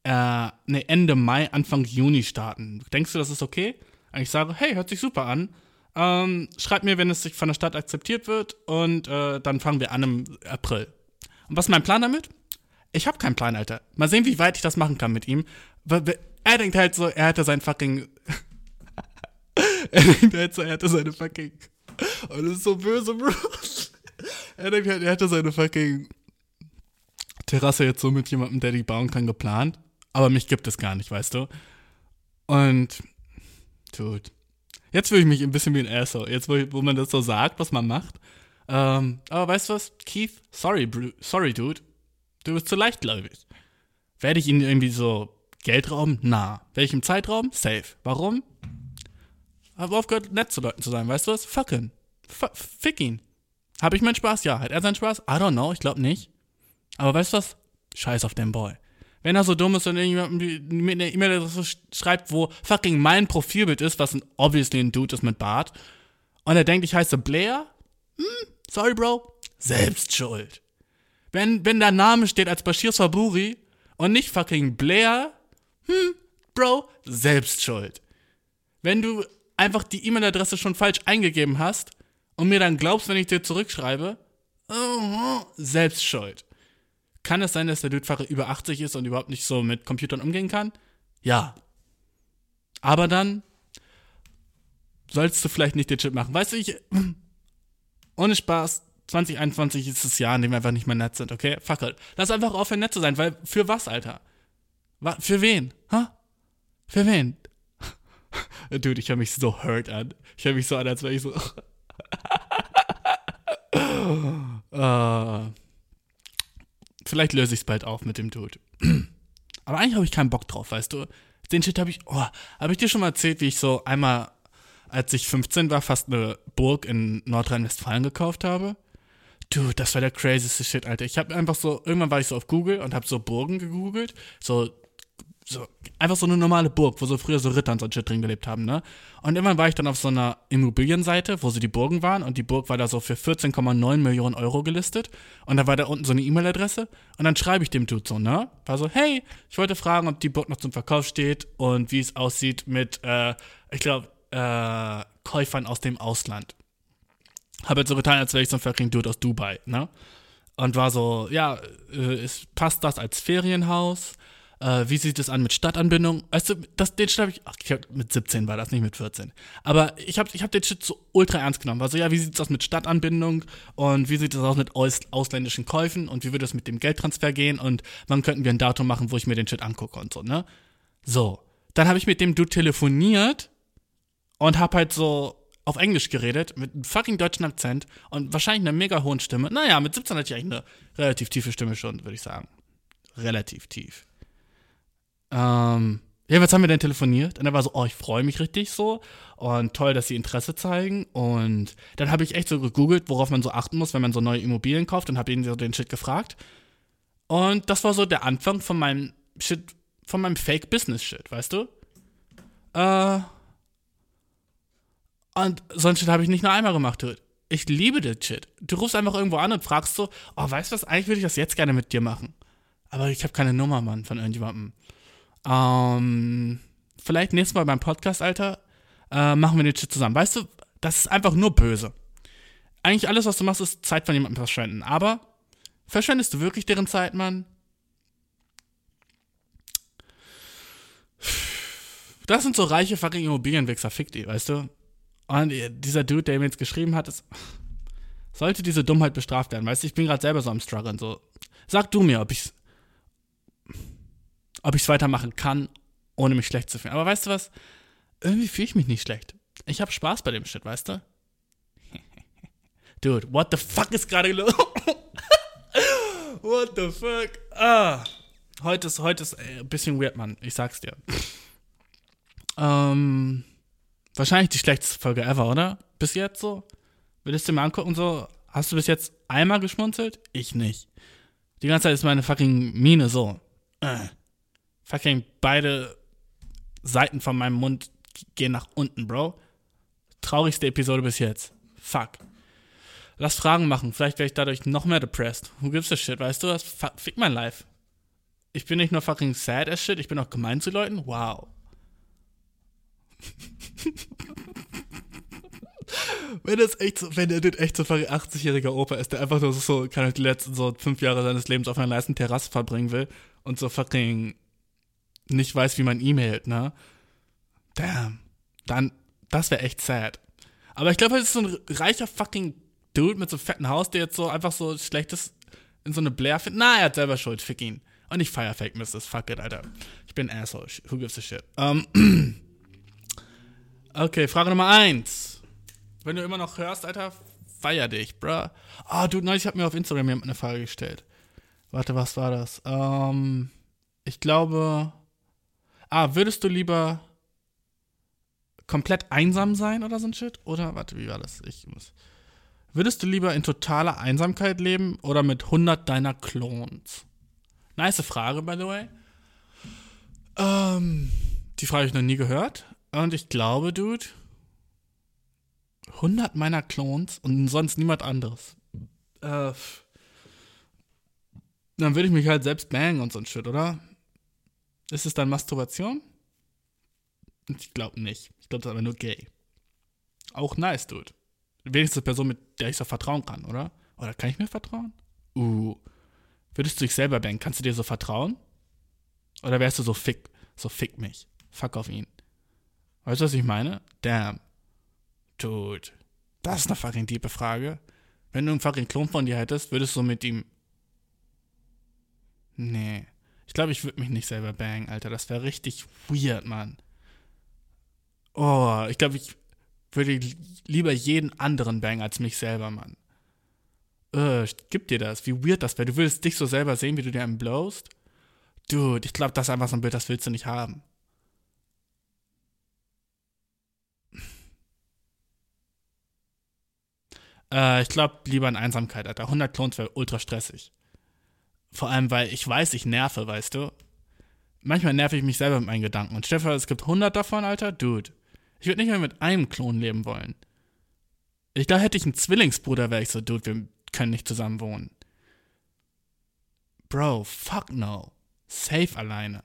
äh, ne, Ende Mai, Anfang Juni starten. Denkst du, das ist okay? Und ich sage, hey, hört sich super an. Ähm, schreibt mir, wenn es sich von der Stadt akzeptiert wird und äh, dann fangen wir an im April. Und was ist mein Plan damit? Ich habe keinen Plan, Alter. Mal sehen, wie weit ich das machen kann mit ihm. Er denkt halt so, er hatte sein fucking. er denkt halt so, er hatte seine fucking. Und das ist so böse, Bro. er denkt halt, er hatte seine fucking Terrasse jetzt so mit jemandem, der die bauen kann, geplant. Aber mich gibt es gar nicht, weißt du? Und Dude. Jetzt fühle ich mich ein bisschen wie ein Asshole. Jetzt, wo, wo man das so sagt, was man macht. Ähm, aber weißt du was? Keith, sorry, bro, sorry, Dude. Du bist zu leichtgläubig. Werde ich ihn irgendwie so Geld rauben? Na. Welchem Zeitraum? Safe. Warum? Habe aufgehört, nett zu Leuten zu sein, weißt du was? Fuck ihn. F fick ihn. Habe ich meinen Spaß? Ja. Hat er seinen Spaß? I don't know, ich glaube nicht. Aber weißt du was? Scheiß auf den Boy. Wenn er so dumm ist und irgendjemand mit einer E-Mail-Adresse schreibt, wo fucking mein Profilbild ist, was ein, obviously ein Dude ist mit Bart, und er denkt, ich heiße Blair, hm, sorry, Bro, selbst schuld. Wenn, wenn der Name steht als Bashir Saburi und nicht fucking Blair, hm, Bro, selbst schuld. Wenn du einfach die E-Mail-Adresse schon falsch eingegeben hast und mir dann glaubst, wenn ich dir zurückschreibe, oh, selbst schuld. Kann es sein, dass der Dudefacher über 80 ist und überhaupt nicht so mit Computern umgehen kann? Ja. Aber dann sollst du vielleicht nicht den Chip machen. Weißt du, ich. Ohne Spaß, 2021 ist das Jahr, in dem wir einfach nicht mehr nett sind, okay? Fuck it. Lass einfach aufhören, nett zu sein, weil für was, Alter? Für wen? Ha? Für wen? Dude, ich höre mich so hurt an. Ich höre mich so an, als wäre ich so. uh, vielleicht löse ich es bald auf mit dem Dude. Aber eigentlich habe ich keinen Bock drauf, weißt du? Den Shit habe ich. Oh, habe ich dir schon mal erzählt, wie ich so einmal, als ich 15 war, fast eine Burg in Nordrhein-Westfalen gekauft habe? Dude, das war der crazieste Shit, Alter. Ich habe einfach so, irgendwann war ich so auf Google und habe so Burgen gegoogelt, so so, einfach so eine normale Burg, wo so früher so Ritter und so Shit drin gelebt haben, ne? Und irgendwann war ich dann auf so einer Immobilienseite, wo so die Burgen waren und die Burg war da so für 14,9 Millionen Euro gelistet und da war da unten so eine E-Mail-Adresse und dann schreibe ich dem Dude so, ne? War so, hey, ich wollte fragen, ob die Burg noch zum Verkauf steht und wie es aussieht mit, äh, ich glaube, äh, Käufern aus dem Ausland. Habe jetzt so getan, als wäre ich so ein fucking Dude aus Dubai, ne? Und war so, ja, äh, ist, passt das als Ferienhaus? Äh, wie sieht es an mit Stadtanbindung? Weißt du, das, den Shit habe ich, ach, ich hab, mit 17 war das, nicht mit 14. Aber ich habe ich hab den Shit so ultra ernst genommen. Also ja, wie sieht es aus mit Stadtanbindung und wie sieht es aus mit aus, ausländischen Käufen und wie würde es mit dem Geldtransfer gehen und wann könnten wir ein Datum machen, wo ich mir den Shit angucke und so, ne? So. Dann habe ich mit dem Dude telefoniert und habe halt so auf Englisch geredet, mit einem fucking deutschen Akzent und wahrscheinlich einer mega hohen Stimme. Naja, mit 17 hatte ich eigentlich eine relativ tiefe Stimme schon, würde ich sagen. Relativ tief. Ähm, was haben wir denn telefoniert? Und er war so, oh, ich freue mich richtig so. Und toll, dass sie Interesse zeigen. Und dann habe ich echt so gegoogelt, worauf man so achten muss, wenn man so neue Immobilien kauft und habe ihn so den Shit gefragt. Und das war so der Anfang von meinem Shit, von meinem Fake-Business-Shit, weißt du? Äh. Und so ein Shit habe ich nicht nur einmal gemacht, dude. Ich liebe den Shit. Du rufst einfach irgendwo an und fragst so, oh, weißt du was, eigentlich würde ich das jetzt gerne mit dir machen. Aber ich habe keine Nummer, Mann, von irgendjemandem. Ähm, vielleicht nächstes Mal beim Podcast, Alter, äh, machen wir den Shit zusammen. Weißt du, das ist einfach nur böse. Eigentlich alles, was du machst, ist Zeit von jemandem verschwenden. Aber verschwendest du wirklich deren Zeit, Mann? Das sind so reiche fucking Immobilienwichser, fick die, weißt du? Und dieser Dude, der mir jetzt geschrieben hat, ist, sollte diese Dummheit bestraft werden, weißt du? Ich bin gerade selber so am struggeln, so. Sag du mir, ob ich's ob ich es weitermachen kann, ohne mich schlecht zu fühlen. Aber weißt du was? Irgendwie fühle ich mich nicht schlecht. Ich habe Spaß bei dem Shit, weißt du? Dude, what the fuck ist gerade los? what the fuck? Ah. Heute ist, heute ist äh, ein bisschen weird, Mann. Ich sag's dir. Ähm, wahrscheinlich die schlechteste Folge ever, oder? Bis jetzt so? Willst du mal angucken, so? Hast du bis jetzt einmal geschmunzelt? Ich nicht. Die ganze Zeit ist meine fucking Mine so. Äh fucking beide Seiten von meinem Mund gehen nach unten, Bro. Traurigste Episode bis jetzt. Fuck. Lass Fragen machen. Vielleicht werde ich dadurch noch mehr depressed. Who gives a shit, weißt du? Das fick mein Life. Ich bin nicht nur fucking sad as shit, ich bin auch gemein zu Leuten. Wow. wenn das echt so, wenn der echt so ein 80-jähriger Opa ist, der einfach nur so, kann halt die letzten so fünf Jahre seines Lebens auf einer leisten Terrasse verbringen will und so fucking nicht weiß, wie man e-mailt, ne? Damn. Dann, das wäre echt sad. Aber ich glaube, es ist so ein reicher fucking Dude mit so einem fetten Haus, der jetzt so einfach so schlechtes in so eine Blair findet. Na, er hat selber Schuld, fick ihn. Und ich feier Fake Mrs. Fuck it, Alter. Ich bin ein Asshole. Who gives a shit? Um, okay, Frage Nummer eins. Wenn du immer noch hörst, Alter, feier dich, bruh. Ah, oh, du, neulich hat mir auf Instagram jemand eine Frage gestellt. Warte, was war das? Ähm, ich glaube, Ah, würdest du lieber komplett einsam sein oder so ein Shit? Oder, warte, wie war das? Ich muss. Würdest du lieber in totaler Einsamkeit leben oder mit 100 deiner Clones? Nice Frage, by the way. Ähm, die Frage habe ich noch nie gehört. Und ich glaube, Dude, 100 meiner Clones und sonst niemand anderes. Äh, dann würde ich mich halt selbst bangen und so ein Shit, oder? Ist es dann Masturbation? Ich glaube nicht. Ich glaube, das ist aber nur gay. Auch nice, Dude. Wenigstens eine Person, mit der ich so vertrauen kann, oder? Oder kann ich mir vertrauen? Uh. Würdest du dich selber bangen? Kannst du dir so vertrauen? Oder wärst du so fick, so fick mich? Fuck auf ihn. Weißt du, was ich meine? Damn. Dude. Das ist eine fucking tiefe Frage. Wenn du einen fucking Klon von dir hättest, würdest du mit ihm. Nee. Ich glaube, ich würde mich nicht selber bangen, Alter. Das wäre richtig weird, Mann. Oh, ich glaube, ich würde lieber jeden anderen bangen als mich selber, Mann. Äh, gib dir das. Wie weird das wäre. Du würdest dich so selber sehen, wie du dir einen blowst. Dude, ich glaube, das ist einfach so ein Bild, das willst du nicht haben. Äh, ich glaube, lieber in Einsamkeit, Alter. 100 Clones wäre ultra stressig. Vor allem, weil ich weiß, ich nerve, weißt du? Manchmal nerve ich mich selber mit meinen Gedanken. Und Stefan, es gibt 100 davon, Alter. Dude. Ich würde nicht mehr mit einem Klon leben wollen. Ich da hätte ich einen Zwillingsbruder, wäre ich so, Dude, wir können nicht zusammen wohnen. Bro, fuck no. Safe alleine.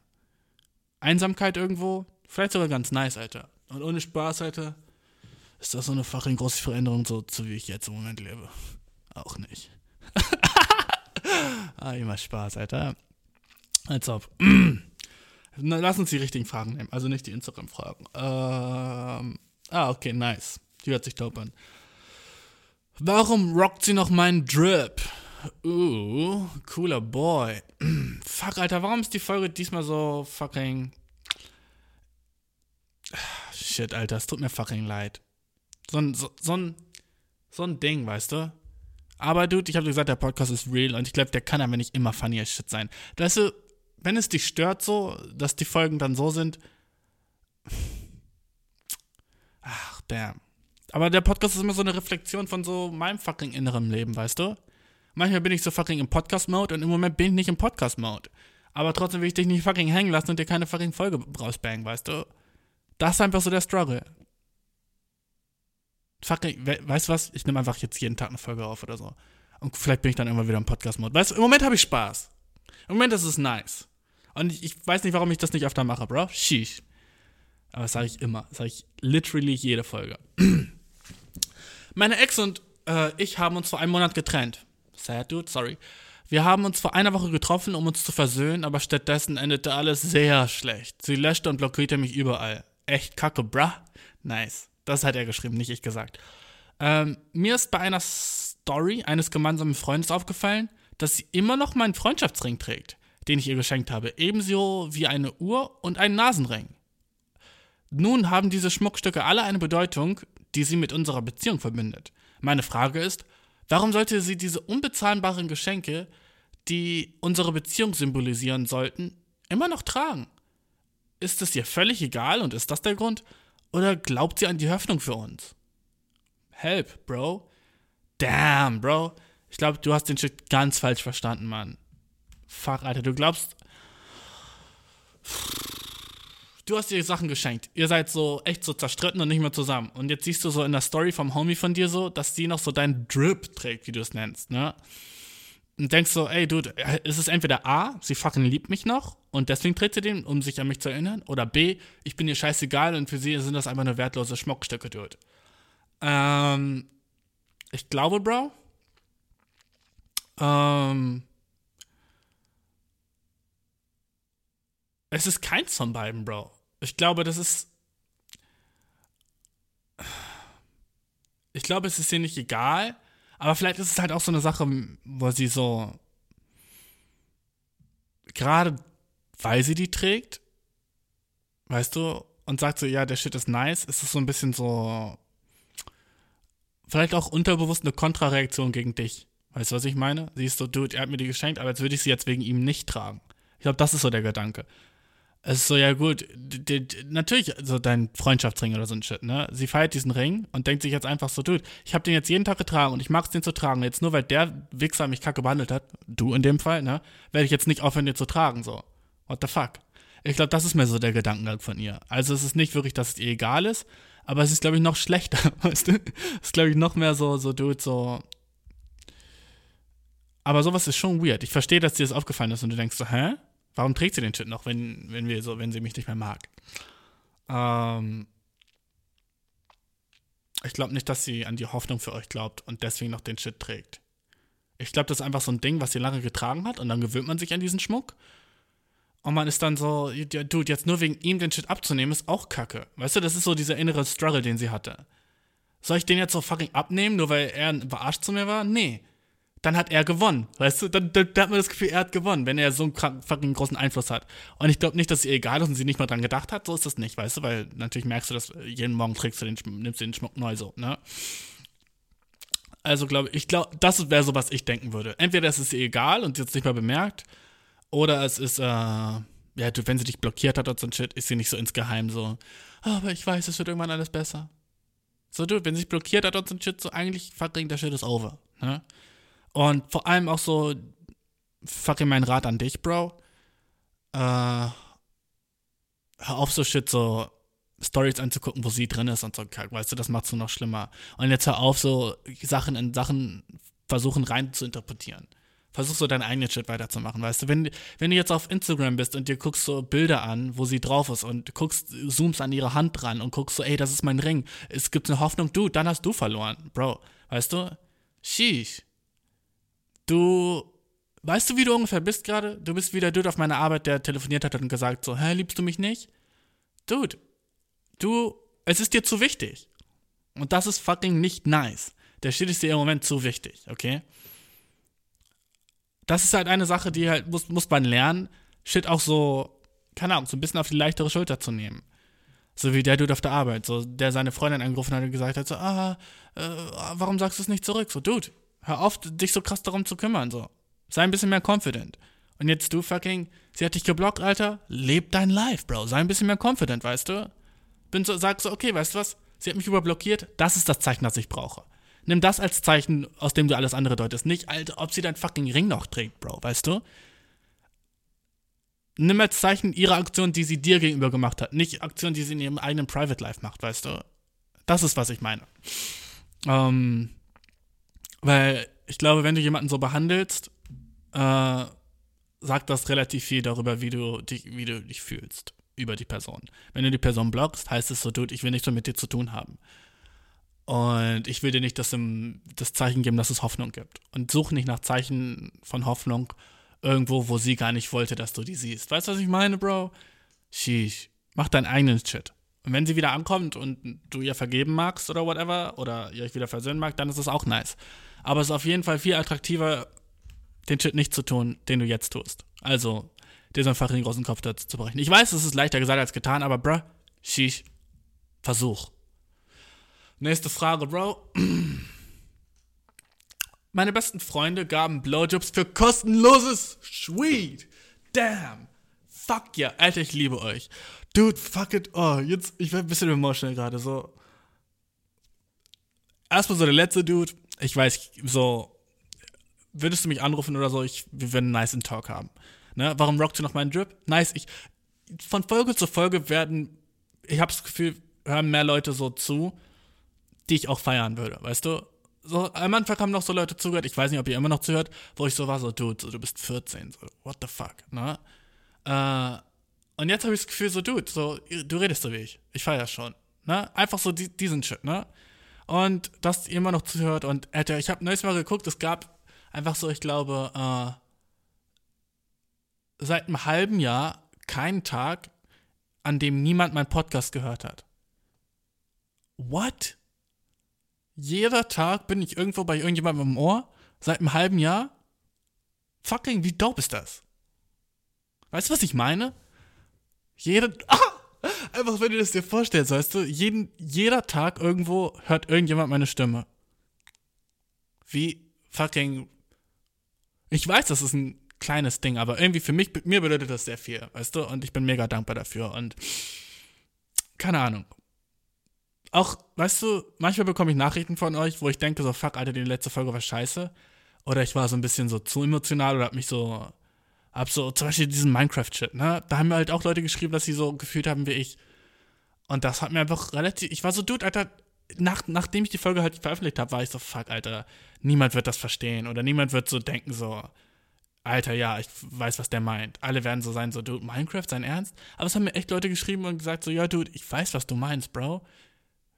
Einsamkeit irgendwo? Vielleicht sogar ganz nice, Alter. Und ohne Spaß, Alter ist das so eine fucking große Veränderung, so, so wie ich jetzt im Moment lebe? Auch nicht. ah, immer Spaß, Alter. Als ob. Lass uns die richtigen Fragen nehmen, also nicht die Instagram-Fragen. Ähm, ah, okay, nice. Die hört sich dope an. Warum rockt sie noch meinen Drip? Uh, cooler Boy. Fuck, Alter, warum ist die Folge diesmal so fucking. Shit, Alter, es tut mir fucking leid. So ein, so, so, ein, so ein Ding, weißt du? Aber, Dude, ich habe gesagt, der Podcast ist real und ich glaube, der kann aber nicht immer funny as shit sein. Weißt du, wenn es dich stört so, dass die Folgen dann so sind. Ach, damn. Aber der Podcast ist immer so eine Reflexion von so meinem fucking inneren Leben, weißt du? Manchmal bin ich so fucking im Podcast-Mode und im Moment bin ich nicht im Podcast-Mode. Aber trotzdem will ich dich nicht fucking hängen lassen und dir keine fucking Folge rausbangen, weißt du? Das ist einfach so der Struggle fuck, weißt du was? Ich nehme einfach jetzt jeden Tag eine Folge auf oder so. Und vielleicht bin ich dann immer wieder im Podcast-Mode. Weißt du, im Moment habe ich Spaß. Im Moment ist es nice. Und ich, ich, weiß nicht, warum ich das nicht öfter mache, Bro. Sheesh. Aber das sage ich immer. Das sage ich literally jede Folge. Meine Ex und äh, ich haben uns vor einem Monat getrennt. Sad, dude, sorry. Wir haben uns vor einer Woche getroffen, um uns zu versöhnen, aber stattdessen endete alles sehr schlecht. Sie löschte und blockierte mich überall. Echt kacke, bruh. Nice. Das hat er geschrieben, nicht ich gesagt. Ähm, mir ist bei einer Story eines gemeinsamen Freundes aufgefallen, dass sie immer noch meinen Freundschaftsring trägt, den ich ihr geschenkt habe, ebenso wie eine Uhr und einen Nasenring. Nun haben diese Schmuckstücke alle eine Bedeutung, die sie mit unserer Beziehung verbindet. Meine Frage ist, warum sollte sie diese unbezahlbaren Geschenke, die unsere Beziehung symbolisieren sollten, immer noch tragen? Ist es ihr völlig egal und ist das der Grund? Oder glaubt sie an die Hoffnung für uns? Help, Bro. Damn, Bro. Ich glaube, du hast den Shit ganz falsch verstanden, Mann. Fuck, Alter, du glaubst. Du hast dir Sachen geschenkt. Ihr seid so echt so zerstritten und nicht mehr zusammen. Und jetzt siehst du so in der Story vom Homie von dir so, dass sie noch so deinen Drip trägt, wie du es nennst, ne? und denkst so, ey, Dude, ist es entweder A, sie fucking liebt mich noch und deswegen tritt sie den, um sich an mich zu erinnern, oder B, ich bin ihr scheißegal und für sie sind das einfach nur wertlose Schmuckstücke, Dude. Ähm, ich glaube, Bro, ähm, es ist keins von beiden, Bro. Ich glaube, das ist. Ich glaube, es ist ihr nicht egal, aber vielleicht ist es halt auch so eine Sache, wo sie so. Gerade weil sie die trägt, weißt du, und sagt so, ja, der Shit ist nice, ist es so ein bisschen so. Vielleicht auch unterbewusst eine Kontrareaktion gegen dich. Weißt du, was ich meine? Sie ist so, dude, er hat mir die geschenkt, aber jetzt würde ich sie jetzt wegen ihm nicht tragen. Ich glaube, das ist so der Gedanke. Es ist so, ja gut, natürlich so dein Freundschaftsring oder so ein Shit, ne? Sie feiert diesen Ring und denkt sich jetzt einfach so, dude, ich habe den jetzt jeden Tag getragen und ich mag es den zu tragen. Jetzt nur weil der Wichser mich kacke behandelt hat, du in dem Fall, ne? Werde ich jetzt nicht aufhören, den zu tragen, so. What the fuck? Ich glaube, das ist mir so der Gedankengang von ihr. Also es ist nicht wirklich, dass es ihr egal ist, aber es ist, glaube ich, noch schlechter, weißt du? Es ist, glaube ich, noch mehr so, so, dude, so. Aber sowas ist schon weird. Ich verstehe, dass dir das aufgefallen ist und du denkst so, hä? Warum trägt sie den Shit noch, wenn, wenn wir so, wenn sie mich nicht mehr mag? Ähm, ich glaube nicht, dass sie an die Hoffnung für euch glaubt und deswegen noch den Shit trägt. Ich glaube, das ist einfach so ein Ding, was sie lange getragen hat und dann gewöhnt man sich an diesen Schmuck. Und man ist dann so, ja, dude, jetzt nur wegen ihm den Shit abzunehmen, ist auch kacke. Weißt du, das ist so dieser innere Struggle, den sie hatte. Soll ich den jetzt so fucking abnehmen, nur weil er ein Verarscht zu mir war? Nee dann hat er gewonnen. Weißt du, dann, dann, dann, hat man das Gefühl, er hat gewonnen, wenn er so einen fucking großen Einfluss hat. Und ich glaube nicht, dass ihr egal ist und sie nicht mal dran gedacht hat, so ist das nicht, weißt du, weil natürlich merkst du, dass jeden Morgen trägst du den, nimmst du den Schmuck neu so, ne? Also glaube ich, glaube, das wäre so, was ich denken würde. Entweder es ist ihr egal und sie jetzt nicht mal bemerkt, oder es ist, äh, ja, du, wenn sie dich blockiert hat oder so ein Shit, ist sie nicht so insgeheim so, aber ich weiß, es wird irgendwann alles besser. So, du, wenn sie sich blockiert hat oder so ein Shit, so eigentlich fucking der Shit ist over, ne? Und vor allem auch so, fucking mein Rat an dich, Bro. Äh, hör auf so Shit, so Stories anzugucken, wo sie drin ist und so, weißt du, das macht's nur noch schlimmer. Und jetzt hör auf, so Sachen in Sachen versuchen rein zu interpretieren. Versuch so deinen eigenen Shit weiterzumachen, weißt du? Wenn, wenn du jetzt auf Instagram bist und dir guckst so Bilder an, wo sie drauf ist und guckst, zoomst an ihre Hand dran und guckst so, ey, das ist mein Ring, es gibt eine Hoffnung, du, dann hast du verloren, Bro. Weißt du? Sheesh. Du, weißt du, wie du ungefähr bist gerade? Du bist wie der Dude auf meiner Arbeit, der telefoniert hat und gesagt so, hä, liebst du mich nicht? Dude, du, es ist dir zu wichtig. Und das ist fucking nicht nice. Der Shit ist dir im Moment zu wichtig, okay? Das ist halt eine Sache, die halt, muss, muss man lernen, Shit auch so, keine Ahnung, so ein bisschen auf die leichtere Schulter zu nehmen. So wie der Dude auf der Arbeit, so, der seine Freundin angerufen hat und gesagt hat, so, ah, äh, warum sagst du es nicht zurück? So, Dude, Hör auf, dich so krass darum zu kümmern, so. Sei ein bisschen mehr confident. Und jetzt du fucking, sie hat dich geblockt, Alter. Leb dein Life, Bro. Sei ein bisschen mehr confident, weißt du? Bin so, sag so, okay, weißt du was? Sie hat mich überblockiert. Das ist das Zeichen, das ich brauche. Nimm das als Zeichen, aus dem du alles andere deutest. Nicht, Alter, ob sie deinen fucking Ring noch trägt, Bro, weißt du? Nimm als Zeichen ihre Aktion, die sie dir gegenüber gemacht hat. Nicht Aktion, die sie in ihrem eigenen Private Life macht, weißt du? Das ist, was ich meine. Ähm, weil ich glaube, wenn du jemanden so behandelst, äh, sagt das relativ viel darüber, wie du, dich, wie du dich fühlst über die Person. Wenn du die Person blockst, heißt es so, dude, ich will nichts mehr mit dir zu tun haben. Und ich will dir nicht das, im, das Zeichen geben, dass es Hoffnung gibt. Und such nicht nach Zeichen von Hoffnung irgendwo, wo sie gar nicht wollte, dass du die siehst. Weißt du, was ich meine, Bro? Sheesh. Mach deinen eigenen Shit. Und wenn sie wieder ankommt und du ihr vergeben magst oder whatever, oder ihr euch wieder versöhnen mag, dann ist es auch nice. Aber es ist auf jeden Fall viel attraktiver, den Shit nicht zu tun, den du jetzt tust. Also, dir so einfach den großen Kopf dazu zu brechen. Ich weiß, es ist leichter gesagt als getan, aber bruh, sheesh, Versuch. Nächste Frage, Bro. Meine besten Freunde gaben Blowjobs für kostenloses Sweet. Damn. Fuck ja. Alter, ich liebe euch. Dude, fuck it. Oh, jetzt, ich werde ein bisschen emotional gerade. So. Erstmal so der letzte Dude ich weiß, so, würdest du mich anrufen oder so, ich, wir würden einen nice Talk haben. Ne? Warum rockst du noch meinen Drip? Nice, ich, von Folge zu Folge werden, ich habe das Gefühl, hören mehr Leute so zu, die ich auch feiern würde, weißt du? So, am Anfang haben noch so Leute zugehört, ich weiß nicht, ob ihr immer noch zuhört, wo ich so war, so, Dude, so, du bist 14, so, what the fuck, ne? Äh, und jetzt habe ich das Gefühl, so, Dude, so, du redest so wie ich. Ich feier schon, ne? Einfach so die, diesen Shit, ne? Und dass ihr immer noch zuhört. Und Alter, ich habe neues Mal geguckt, es gab einfach so, ich glaube, äh, seit einem halben Jahr keinen Tag, an dem niemand meinen Podcast gehört hat. What? Jeder Tag bin ich irgendwo bei irgendjemandem im Ohr? Seit einem halben Jahr? Fucking, wie dope ist das? Weißt du, was ich meine? Jeder. Ah! Einfach, wenn du das dir vorstellst, weißt du, jeden, jeder Tag irgendwo hört irgendjemand meine Stimme. Wie fucking. Ich weiß, das ist ein kleines Ding, aber irgendwie für mich, mir bedeutet das sehr viel, weißt du? Und ich bin mega dankbar dafür und keine Ahnung. Auch, weißt du, manchmal bekomme ich Nachrichten von euch, wo ich denke so, fuck, Alter, die letzte Folge war scheiße. Oder ich war so ein bisschen so zu emotional oder hab mich so, hab so, zum Beispiel diesen Minecraft-Shit, ne? Da haben mir halt auch Leute geschrieben, dass sie so gefühlt haben wie ich. Und das hat mir einfach relativ, ich war so, Dude, Alter, nach, nachdem ich die Folge halt veröffentlicht habe, war ich so, fuck, Alter, niemand wird das verstehen oder niemand wird so denken, so, Alter, ja, ich weiß, was der meint. Alle werden so sein, so, du, Minecraft, sein Ernst? Aber es haben mir echt Leute geschrieben und gesagt, so, ja, Dude, ich weiß, was du meinst, Bro.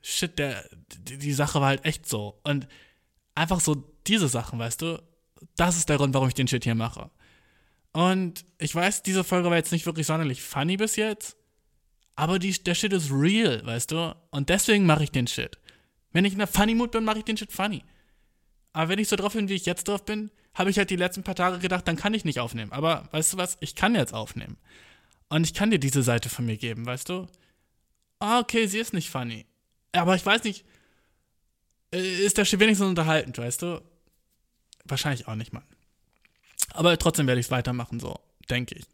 Shit, der, die, die Sache war halt echt so. Und einfach so diese Sachen, weißt du, das ist der Grund, warum ich den Shit hier mache. Und ich weiß, diese Folge war jetzt nicht wirklich sonderlich funny bis jetzt, aber die, der Shit ist real, weißt du? Und deswegen mache ich den Shit. Wenn ich in der Funny Mood bin, mache ich den Shit funny. Aber wenn ich so drauf bin, wie ich jetzt drauf bin, habe ich halt die letzten paar Tage gedacht, dann kann ich nicht aufnehmen. Aber weißt du was? Ich kann jetzt aufnehmen. Und ich kann dir diese Seite von mir geben, weißt du? Ah, okay, sie ist nicht funny. Aber ich weiß nicht, äh, ist der Shit wenigstens unterhaltend, weißt du? Wahrscheinlich auch nicht, Mann. Aber trotzdem werde ich es weitermachen, so, denke ich.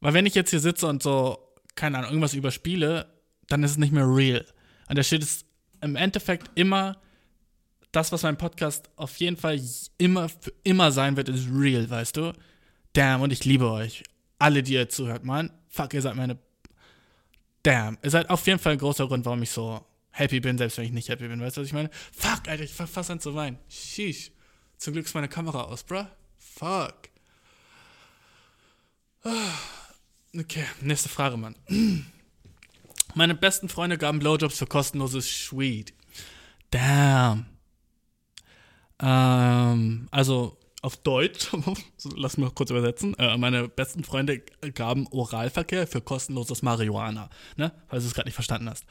Weil wenn ich jetzt hier sitze und so, keine Ahnung, irgendwas überspiele, dann ist es nicht mehr real. Und der Shit ist im Endeffekt immer das, was mein Podcast auf jeden Fall immer für immer sein wird, ist real, weißt du? Damn, und ich liebe euch. Alle, die ihr zuhört, Mann. Fuck, ihr seid meine. Damn. Ihr seid auf jeden Fall ein großer Grund, warum ich so happy bin, selbst wenn ich nicht happy bin. Weißt du, was ich meine? Fuck, Alter, ich fass fast an zu weinen. Sheesh. Zum Glück ist meine Kamera aus, bruh. Fuck. Okay, nächste Frage, Mann. Meine besten Freunde gaben Blowjobs für kostenloses Schweed. Damn. Ähm, also auf Deutsch, lass mich kurz übersetzen. Äh, meine besten Freunde gaben Oralverkehr für kostenloses Marihuana. Ne? Falls du es gerade nicht verstanden hast.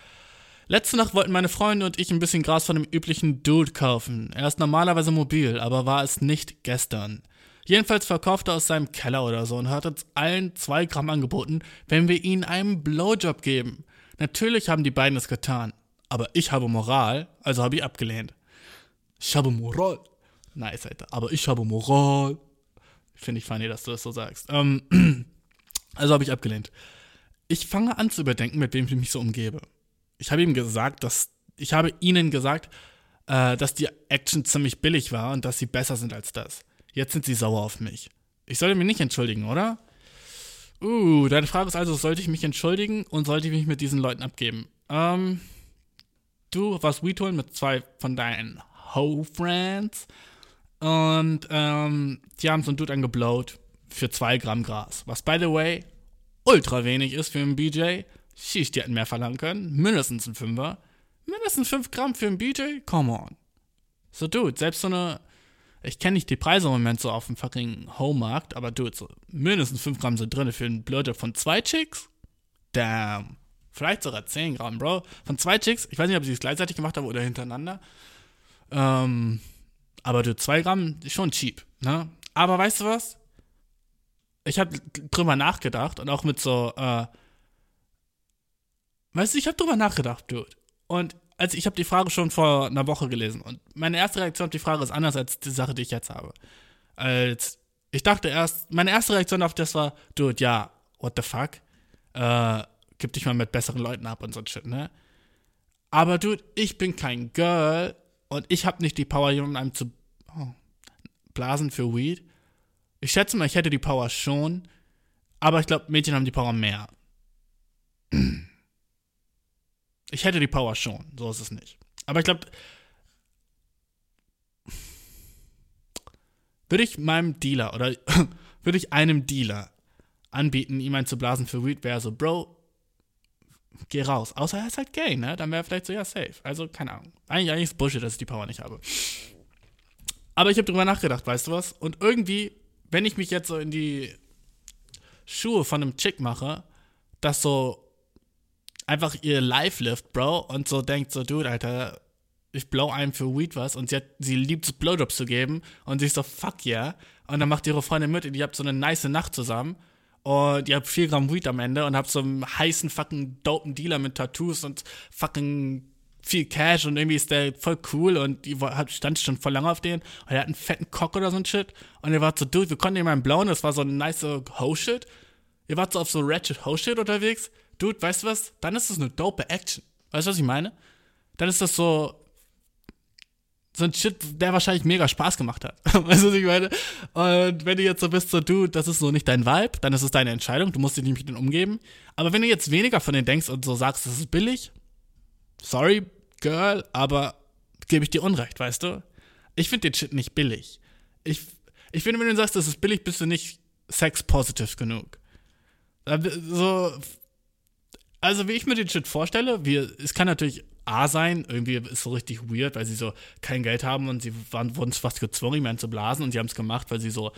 Letzte Nacht wollten meine Freunde und ich ein bisschen Gras von dem üblichen Dude kaufen. Er ist normalerweise mobil, aber war es nicht gestern. Jedenfalls verkaufte er aus seinem Keller oder so und hat uns allen zwei Gramm angeboten, wenn wir ihnen einen Blowjob geben. Natürlich haben die beiden es getan. Aber ich habe Moral, also habe ich abgelehnt. Ich habe Moral. Nice, Alter. Aber ich habe Moral. Finde ich funny, dass du das so sagst. Ähm, also habe ich abgelehnt. Ich fange an zu überdenken, mit wem ich mich so umgebe. Ich habe ihm gesagt, dass ich habe ihnen gesagt, äh, dass die Action ziemlich billig war und dass sie besser sind als das. Jetzt sind sie sauer auf mich. Ich sollte mich nicht entschuldigen, oder? Uh, deine Frage ist also, sollte ich mich entschuldigen und sollte ich mich mit diesen Leuten abgeben? Ähm, du warst Weed holen mit zwei von deinen Ho-Friends und ähm, die haben so einen Dude angeblowt für zwei Gramm Gras. Was, by the way, ultra wenig ist für einen BJ. Sheesh, die hätten mehr verlangen können. Mindestens ein Fünfer. Mindestens fünf Gramm für einen BJ? Come on. So, Dude, selbst so eine ich kenne nicht die Preise im Moment so auf dem fucking Home-Markt, aber du, so mindestens 5 Gramm sind drin für einen Blowjob von zwei Chicks? Damn. Vielleicht sogar 10 Gramm, Bro. Von zwei Chicks, ich weiß nicht, ob sie es gleichzeitig gemacht haben oder hintereinander. Ähm, aber du, 2 Gramm ist schon cheap, ne? Aber weißt du was? Ich habe drüber nachgedacht und auch mit so, äh, weißt du, ich habe drüber nachgedacht, Dude. Und also ich habe die Frage schon vor einer Woche gelesen und meine erste Reaktion auf die Frage ist anders als die Sache, die ich jetzt habe. Als ich dachte erst, meine erste Reaktion auf das war, dude, ja, what the fuck? Äh, gib dich mal mit besseren Leuten ab und so shit, ne? Aber dude, ich bin kein Girl und ich habe nicht die Power, jemandem zu oh, blasen für Weed. Ich schätze mal, ich hätte die Power schon, aber ich glaube, Mädchen haben die Power mehr. Ich hätte die Power schon, so ist es nicht. Aber ich glaube, würde ich meinem Dealer oder würde ich einem Dealer anbieten, ihm einen zu blasen für Weed, wäre so, Bro, geh raus. Außer er ist halt gay, ne? Dann wäre vielleicht so, ja, safe. Also, keine Ahnung. Eigentlich, eigentlich ist Bullshit, dass ich die Power nicht habe. Aber ich habe drüber nachgedacht, weißt du was? Und irgendwie, wenn ich mich jetzt so in die Schuhe von einem Chick mache, das so einfach ihr Life lift, Bro, und so denkt so, Dude, Alter, ich blow einem für Weed was und sie hat, sie liebt es, Blowjobs zu geben und sie ist so, fuck yeah. Und dann macht ihre Freundin mit und ihr habt so eine nice Nacht zusammen und ihr habt 4 Gramm Weed am Ende und habt so einen heißen fucking dopen Dealer mit Tattoos und fucking viel Cash und irgendwie ist der voll cool und die stand schon voll lange auf den und er hat einen fetten Cock oder so ein Shit und er war so, dude, wir konnten ihn mal blauen, das war so ein nice Ho-Shit. Ihr wart so auf so Ratchet Ho-Shit unterwegs. Dude, weißt du was? Dann ist das eine dope Action. Weißt du, was ich meine? Dann ist das so, so ein Shit, der wahrscheinlich mega Spaß gemacht hat. weißt du, was ich meine? Und wenn du jetzt so bist, so, du, das ist so nicht dein Vibe, dann ist es deine Entscheidung, du musst dich nicht mit denen umgeben. Aber wenn du jetzt weniger von denen denkst und so sagst, das ist billig, sorry, Girl, aber gebe ich dir Unrecht, weißt du? Ich finde den Shit nicht billig. Ich, ich finde, wenn du sagst, das ist billig, bist du nicht sex-positive genug. So, also wie ich mir den Shit vorstelle, wir, es kann natürlich A sein, irgendwie ist es so richtig weird, weil sie so kein Geld haben und sie waren, wurden fast gezwungen, ihm zu blasen und sie haben es gemacht, weil sie so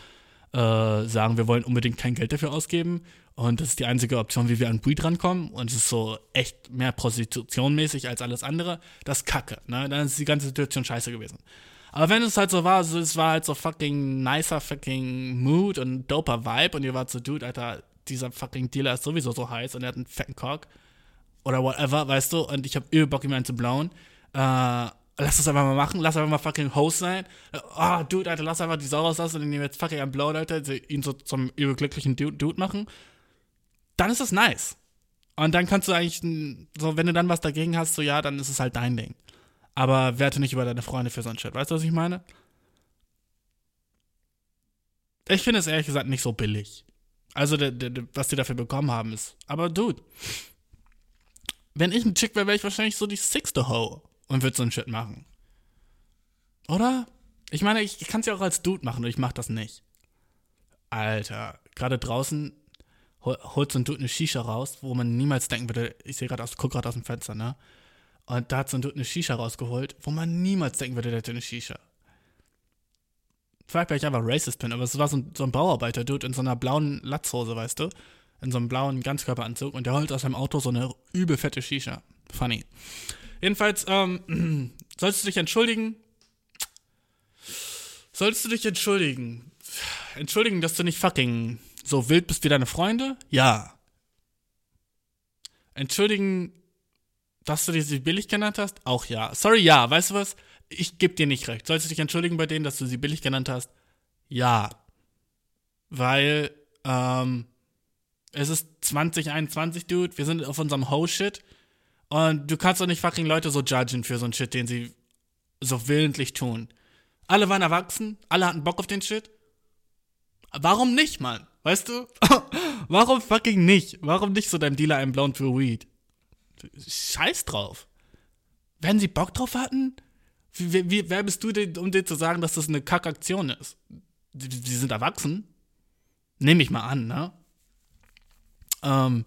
äh, sagen, wir wollen unbedingt kein Geld dafür ausgeben und das ist die einzige Option, wie wir an Weed rankommen und es ist so echt mehr prostitutionmäßig als alles andere. Das ist kacke, ne? Dann ist die ganze Situation scheiße gewesen. Aber wenn es halt so war, so, es war halt so fucking nicer fucking Mood und doper Vibe und ihr wart so, Dude, Alter, dieser fucking Dealer ist sowieso so heiß und er hat einen fetten Cock oder whatever, weißt du, und ich hab übel Bock, ihm einen zu blauen. Äh, lass das einfach mal machen, lass einfach mal fucking Host sein. Oh, Dude, Alter, lass einfach die Sau rauslassen und ihn jetzt fucking am blauen, Alter, ihn so zum überglücklichen Dude, Dude machen. Dann ist das nice. Und dann kannst du eigentlich, so, wenn du dann was dagegen hast, so, ja, dann ist es halt dein Ding. Aber werte nicht über deine Freunde für so ein Shit. Weißt du, was ich meine? Ich finde es ehrlich gesagt nicht so billig. Also, der, der, was die dafür bekommen haben, ist. Aber, Dude, wenn ich ein Chick wäre, wäre ich wahrscheinlich so die sixte Ho und würde so ein Shit machen. Oder? Ich meine, ich, kann es ja auch als Dude machen und ich mach das nicht. Alter, gerade draußen hol, holt so ein Dude eine Shisha raus, wo man niemals denken würde, ich sehe gerade aus, guck gerade aus dem Fenster, ne? Und da hat so ein Dude eine Shisha rausgeholt, wo man niemals denken würde, der hätte eine Shisha. Vielleicht, weil ich einfach racist bin, aber es war so ein, so ein Bauarbeiter-Dude in so einer blauen Latzhose, weißt du? In so einem blauen Ganzkörperanzug und der holt aus seinem Auto so eine übel fette Shisha. Funny. Jedenfalls, ähm, sollst du dich entschuldigen? Sollst du dich entschuldigen? Entschuldigen, dass du nicht fucking so wild bist wie deine Freunde? Ja. Entschuldigen, dass du sie billig genannt hast? Auch ja. Sorry, ja. Weißt du was? Ich geb dir nicht recht. Sollst du dich entschuldigen bei denen, dass du sie billig genannt hast? Ja. Weil, ähm, es ist 2021, Dude. Wir sind auf unserem Ho-Shit. Und du kannst doch nicht fucking Leute so judgen für so ein Shit, den sie so willentlich tun. Alle waren erwachsen, alle hatten Bock auf den Shit. Warum nicht, Mann? Weißt du? Warum fucking nicht? Warum nicht so deinem Dealer einen blauen für Weed? Scheiß drauf. Wenn sie Bock drauf hatten, wie, wie, wer bist du, denn, um dir zu sagen, dass das eine Kackaktion ist? Sie sind erwachsen. Nehme ich mal an, ne? Ähm,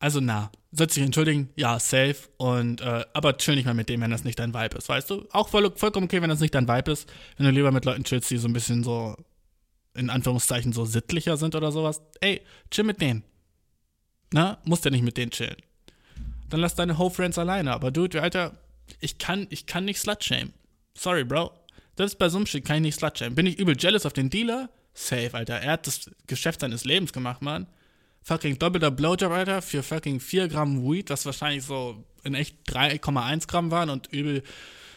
also na, sollst dich entschuldigen, ja, safe. Und, äh, aber chill nicht mal mit dem, wenn das nicht dein Vibe ist, weißt du? Auch voll, vollkommen okay, wenn das nicht dein Vibe ist. Wenn du lieber mit Leuten chillst, die so ein bisschen so, in Anführungszeichen, so sittlicher sind oder sowas. Ey, chill mit denen. Na, musst ja nicht mit denen chillen. Dann lass deine Ho-Friends alleine. Aber dude, Alter, ich kann, ich kann nicht slut-shame. Sorry, Bro. Das ist bei so einem Shit kann ich nicht slut-shame. Bin ich übel jealous auf den Dealer? Safe, Alter. Er hat das Geschäft seines Lebens gemacht, Mann fucking doppelter Blowjob, Alter, für fucking 4 Gramm Weed, was wahrscheinlich so in echt 3,1 Gramm waren und übel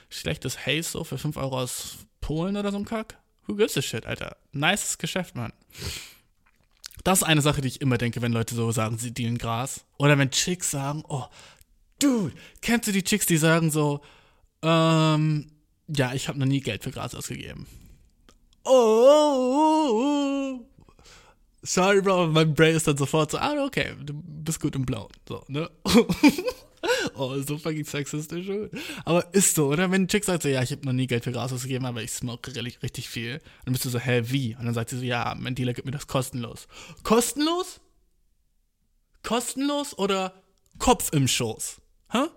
schlechtes Haze so für 5 Euro aus Polen oder so ein Kack. Who gives a shit, Alter? Nices Geschäft, Mann. Das ist eine Sache, die ich immer denke, wenn Leute so sagen, sie dealen Gras. Oder wenn Chicks sagen, oh, dude, kennst du die Chicks, die sagen so, ähm, ja, ich habe noch nie Geld für Gras ausgegeben. Oh, sorry, Bro, mein Brain ist dann sofort so, ah, okay, du bist gut im Blauen. So, ne? oh, so fucking sexistisch. Aber ist so, oder? Wenn ein Chick sagt so, ja, ich habe noch nie Geld für Gras ausgegeben, aber ich smoke richtig, richtig viel. dann bist du so, hä, wie? Und dann sagt sie so, ja, mein Dealer gibt mir das kostenlos. Kostenlos? Kostenlos oder Kopf im Schoß? Hä?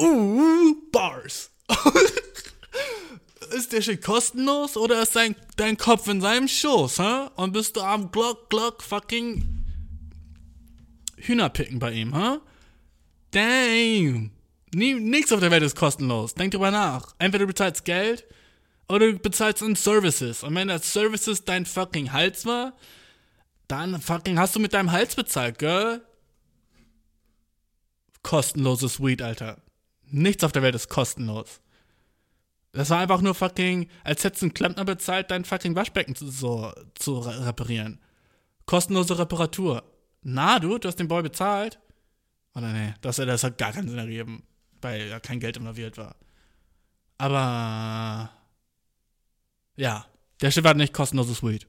Uh, Bars. ist der Shit kostenlos oder ist dein, dein Kopf in seinem Schoß, hä? Und bist du am Glock, Glock, fucking Hühnerpicken bei ihm, hä? Damn. Nichts auf der Welt ist kostenlos. Denk drüber nach. Entweder du bezahlst Geld oder du bezahlst in Services. Und wenn das Services dein fucking Hals war, dann fucking hast du mit deinem Hals bezahlt, girl. Kostenloses Weed, Alter. Nichts auf der Welt ist kostenlos. Das war einfach nur fucking, als hättest du einen Klempner bezahlt, dein fucking Waschbecken zu, so, zu reparieren. Kostenlose Reparatur. Na, du, du hast den Boy bezahlt? Oder nee, das, das hat gar keinen Sinn ergeben, weil ja kein Geld involviert war. Aber ja, der Schiff hat nicht kostenloses Weed.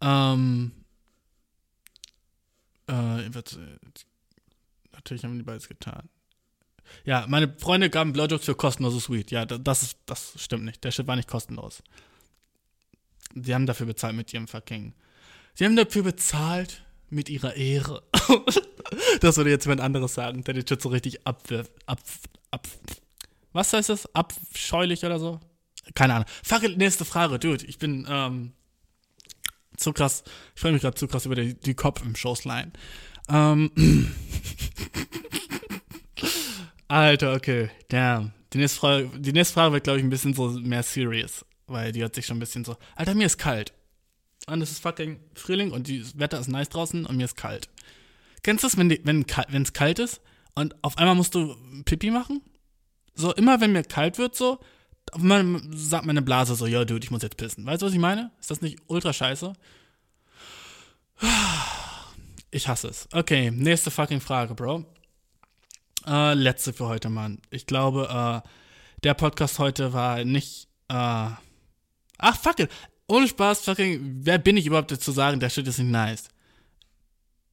Ähm, äh, natürlich haben die beides getan. Ja, meine Freunde gaben Blowjobs für kostenloses Weed. Ja, das, ist, das stimmt nicht. Der Shit war nicht kostenlos. Sie haben dafür bezahlt mit ihrem fucking. Sie haben dafür bezahlt mit ihrer Ehre. das würde jetzt jemand anderes sagen, der den Shit so richtig abwirft. Ab, ab, was heißt das? Abscheulich oder so? Keine Ahnung. Fuck nächste Frage, Dude. Ich bin ähm, zu krass. Ich freue mich gerade zu krass über die, die Kopf im Showsline. Ähm. Alter, okay. Damn. Die nächste Frage, die nächste Frage wird, glaube ich, ein bisschen so mehr serious. Weil die hat sich schon ein bisschen so. Alter, mir ist kalt. Und es ist fucking Frühling und das Wetter ist nice draußen und mir ist kalt. Kennst du das, wenn es wenn, kalt ist und auf einmal musst du Pipi machen? So, immer wenn mir kalt wird, so, man sagt meine Blase so, ja, Dude, ich muss jetzt pissen. Weißt du, was ich meine? Ist das nicht ultra scheiße? Ich hasse es. Okay, nächste fucking Frage, Bro. Äh, letzte für heute, Mann. Ich glaube, äh, der Podcast heute war nicht, äh, ach, fuck it. Ohne Spaß, fucking, wer bin ich überhaupt zu sagen, der Shit ist nicht nice?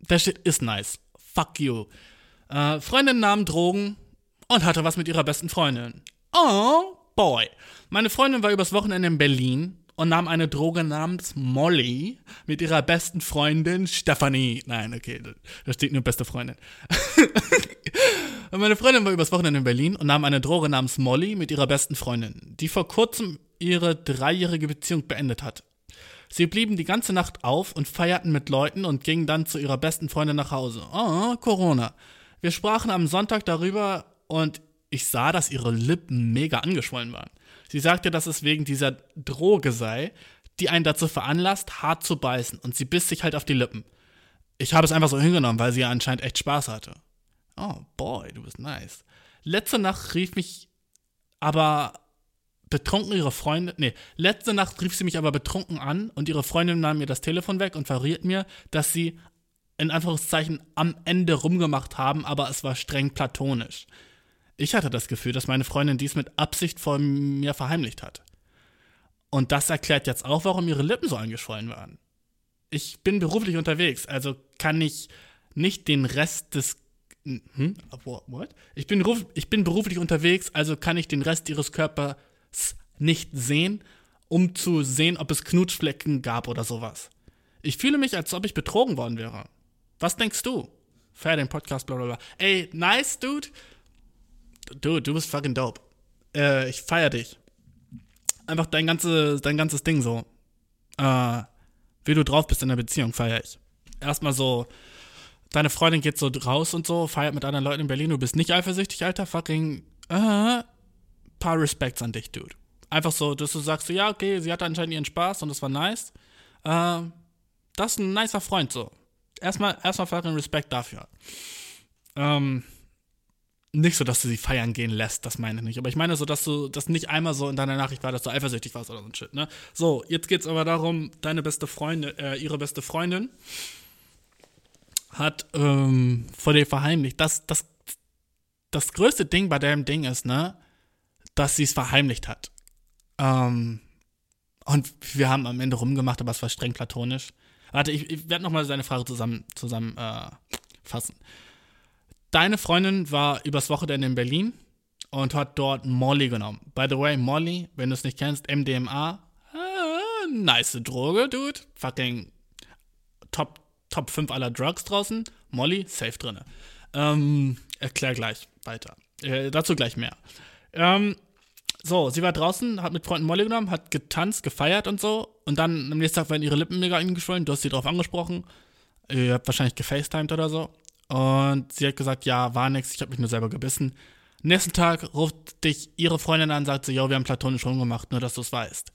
Der Shit ist nice. Fuck you. Äh, Freundin nahm Drogen und hatte was mit ihrer besten Freundin. Oh, boy. Meine Freundin war übers Wochenende in Berlin und nahm eine Droge namens Molly mit ihrer besten Freundin Stephanie. Nein, okay, da steht nur beste Freundin. meine Freundin war übers Wochenende in Berlin und nahm eine Droge namens Molly mit ihrer besten Freundin, die vor kurzem ihre dreijährige Beziehung beendet hat. Sie blieben die ganze Nacht auf und feierten mit Leuten und gingen dann zu ihrer besten Freundin nach Hause. Oh, Corona. Wir sprachen am Sonntag darüber und ich sah, dass ihre Lippen mega angeschwollen waren. Sie sagte, dass es wegen dieser Droge sei, die einen dazu veranlasst, hart zu beißen. Und sie biss sich halt auf die Lippen. Ich habe es einfach so hingenommen, weil sie ja anscheinend echt Spaß hatte. Oh, boy, du bist nice. Letzte Nacht rief mich aber betrunken ihre Freundin, nee, letzte Nacht rief sie mich aber betrunken an und ihre Freundin nahm mir das Telefon weg und verriet mir, dass sie in Anführungszeichen am Ende rumgemacht haben, aber es war streng platonisch. Ich hatte das Gefühl, dass meine Freundin dies mit Absicht vor mir verheimlicht hat. Und das erklärt jetzt auch, warum ihre Lippen so angeschwollen waren. Ich bin beruflich unterwegs, also kann ich nicht den Rest des. Hm? What? Ich bin, ich bin beruflich unterwegs, also kann ich den Rest ihres Körpers nicht sehen, um zu sehen, ob es Knutschflecken gab oder sowas. Ich fühle mich, als ob ich betrogen worden wäre. Was denkst du? Fair den Podcast, bla bla bla. Ey, nice, Dude du, du bist fucking dope. Äh, ich feier dich. Einfach dein, ganze, dein ganzes Ding so. Äh, wie du drauf bist in der Beziehung, feier ich. Erstmal so, deine Freundin geht so raus und so, feiert mit anderen Leuten in Berlin, du bist nicht eifersüchtig, Alter, fucking, äh, paar Respects an dich, Dude. Einfach so, dass du sagst, so, ja, okay, sie hatte anscheinend ihren Spaß und das war nice. Äh, das ist ein nicer Freund, so. Erstmal, erstmal fucking Respekt dafür. Ähm, nicht so, dass du sie feiern gehen lässt, das meine ich nicht. Aber ich meine so, dass du das nicht einmal so in deiner Nachricht war, dass du eifersüchtig warst oder so ein Shit, ne? So, jetzt geht's aber darum, deine beste Freundin, äh, ihre beste Freundin hat ähm, vor dir verheimlicht. Das, das, das größte Ding bei dem Ding ist, ne, dass sie es verheimlicht hat. Ähm, und wir haben am Ende rumgemacht, aber es war streng platonisch. Warte, ich, ich werde nochmal seine Frage zusammen, zusammen äh, fassen. Deine Freundin war übers Wochenende in Berlin und hat dort Molly genommen. By the way, Molly, wenn du es nicht kennst, MDMA, äh, nice Droge, Dude. Fucking Top, Top 5 aller Drugs draußen. Molly, safe drinne. Ähm, erklär gleich weiter. Äh, dazu gleich mehr. Ähm, so, sie war draußen, hat mit Freunden Molly genommen, hat getanzt, gefeiert und so. Und dann am nächsten Tag waren ihre Lippen mega eingeschwollen. Du hast sie drauf angesprochen. Ihr habt wahrscheinlich gefacetimed oder so. Und sie hat gesagt, ja, war nix, ich habe mich nur selber gebissen. Nächsten Tag ruft dich ihre Freundin an sagt so, yo, wir haben platonisch rumgemacht, nur dass du es weißt.